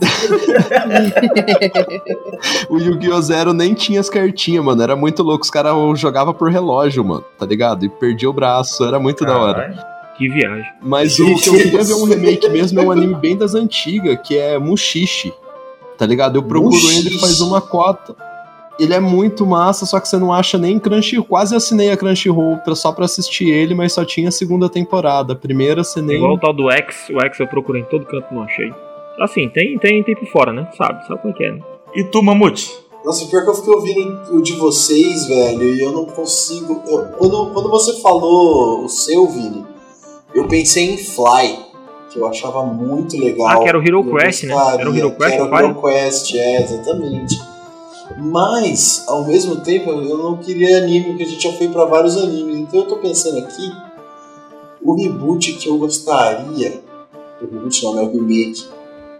(laughs) O Yu-Gi-Oh! Zero nem tinha as cartinhas, mano. Era muito louco. Os caras jogavam por relógio, mano. Tá ligado? E perdia o braço. Era muito da hora. Que viagem. Mas o que eu queria ver um remake mesmo é um anime bem das antigas, que é Mushishi. Tá ligado? Eu procuro Mushishi. ele faz uma cota. Ele é muito massa, só que você não acha nem Crunchyroll. Quase assinei a Crunchyroll pra, só pra assistir ele, mas só tinha a segunda temporada. A primeira você nem. Igual o tal do X, o X eu procurei em todo canto, não achei. Assim, tem, tem, tem por fora, né? Sabe, sabe como é que é, né? E tu, Mamute? Nossa, pior que eu fiquei ouvindo o de vocês, velho, e eu não consigo. eu- quando, quando você falou o seu, Vini, eu pensei em Fly, que eu achava muito legal. Ah, que era o Hero Quest, né? Era o Hero que Quest, Era o? Hero Quest, é, exatamente. Mas, ao mesmo tempo, eu não queria anime, porque a gente já foi pra vários animes. Então eu tô pensando aqui, o reboot que eu gostaria. O reboot não, é o remake.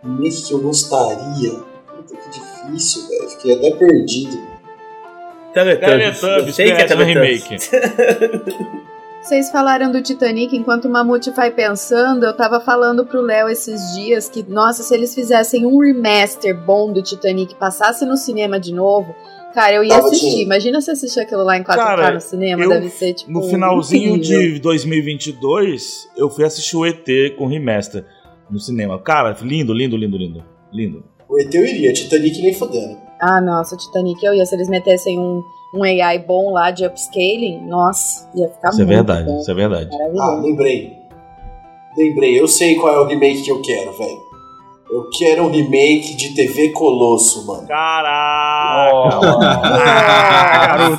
Remake que eu gostaria. Puta que difícil, velho. Fiquei até perdido. Teletubbies. Sei que é o Teletubbies. remake. (laughs) Vocês falaram do Titanic, enquanto o Mamute vai pensando, eu tava falando pro Léo esses dias que, nossa, se eles fizessem um remaster bom do Titanic, passasse no cinema de novo, cara, eu ia Tava assistir. Imagina se assistir aquilo lá em 4K Cara, no cinema, eu- deve ser tipo. No finalzinho incrível. de 2022, eu fui assistir o ET com remaster no cinema. Cara, lindo, lindo, lindo, lindo. Lindo. O ET eu iria, Titanic nem fodendo. Ah, nossa, o Titanic eu ia. Se eles metessem um, um AI bom lá de upscaling, nossa, ia ficar Isso é muito verdade, bom. isso é verdade. Ah, lembrei. Lembrei, eu sei qual é o remake que eu quero, velho. Eu quero um remake de TV Colosso, mano. Caraca! Garoto.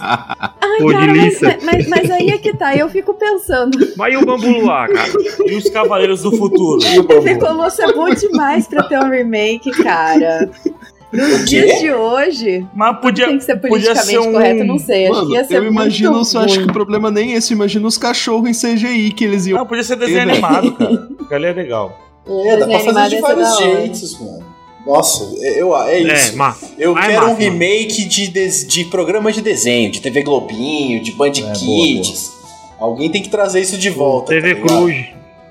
Ai, Pô, cara, mas, mas, mas aí é que tá, eu fico pensando. Mas e o Bambu Luar, cara? E os Cavaleiros do Futuro? TV Colosso é bom demais pra ter um remake, cara. Nos dias de hoje, Mas podia, tem que ser podia politicamente ser um- correto, não sei. Acho Mano, que ia ser eu imagino, muito eu acho que ruim. o problema nem é esse. Eu imagino os cachorros em CGI que eles iam. Não, podia ser desenho animado, cara. Porque ali é legal. É, dá pra fazer de vários jeitos, mano. Nossa, eu, é É, isso. massa. Eu Ah, é quero um remake de, des- de programa de desenho, de TV Globinho, de Band É, boa, Kids. Alguém tem que trazer isso de volta. TV tá? Cruz.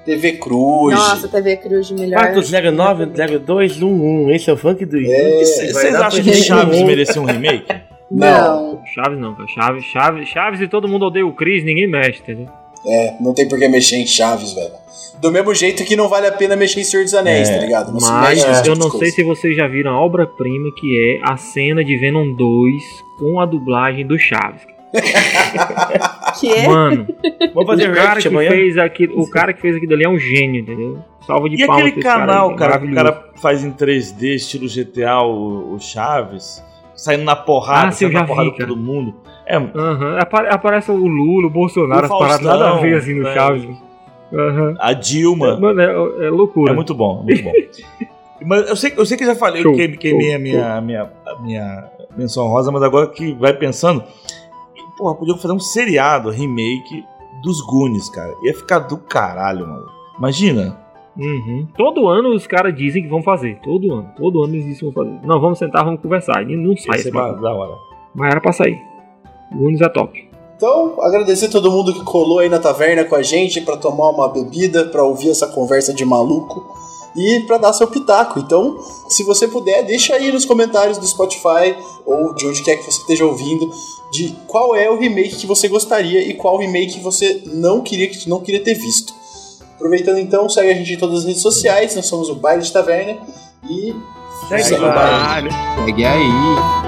TV Cruz. Nossa, TV Cruz melhor. 409-0211, esse é o funk do É. Vocês acham que Chaves merecia um remake? Não. Chaves não, cara. Chaves, Chaves, Chaves e todo mundo odeia o Chris, ninguém mexe, entendeu? É, não tem por que mexer em Chaves, velho. Do mesmo jeito que não vale a pena mexer em Senhor dos Anéis, É, tá ligado? Não Mas eu não sei se vocês já viram a obra-prima que é a cena de Venom 2 com a dublagem do Chaves. (laughs) Que? Mano, Vamos fazer o cara que amanhã? fez aquilo, o cara que fez aquilo ali é um gênio, entendeu? Salva de E palmas aquele pra esse canal, aí, cara, que o cara faz em 3D, estilo GTA, o, o Chaves, saindo na porrada, Ah, saindo na vi, porrada com todo mundo. É, Aham, apare- Aparece o Lula, o Bolsonaro, O as paradas nada a ver assim no né? Chaves. Aham. a Dilma. Mano, é, é loucura. É muito bom, muito bom. (laughs) mas eu sei, eu sei que eu já falei, Show, eu queimei, a minha, a minha, a minha menção rosa, mas agora que vai pensando, porra, podia fazer um seriado, remake dos Goonies, cara. Ia ficar do caralho, mano. Imagina. Uhum. Todo ano os caras dizem que vão fazer. Todo ano. Todo ano eles dizem que vão fazer. Não, vamos sentar, vamos conversar. E não sai é da hora. Mas era pra sair. O Unis é top. Então, agradecer todo mundo que colou aí na taverna com a gente pra tomar uma bebida, pra ouvir essa conversa de maluco e pra dar seu pitaco. Então, se você puder, deixa aí nos comentários do Spotify ou de onde quer que você esteja ouvindo de qual é o remake que você gostaria e qual remake você não queria que não queria ter visto. Aproveitando então, segue a gente em todas as redes sociais, nós somos o Baile de Taverna e segue o baile. Segue aí.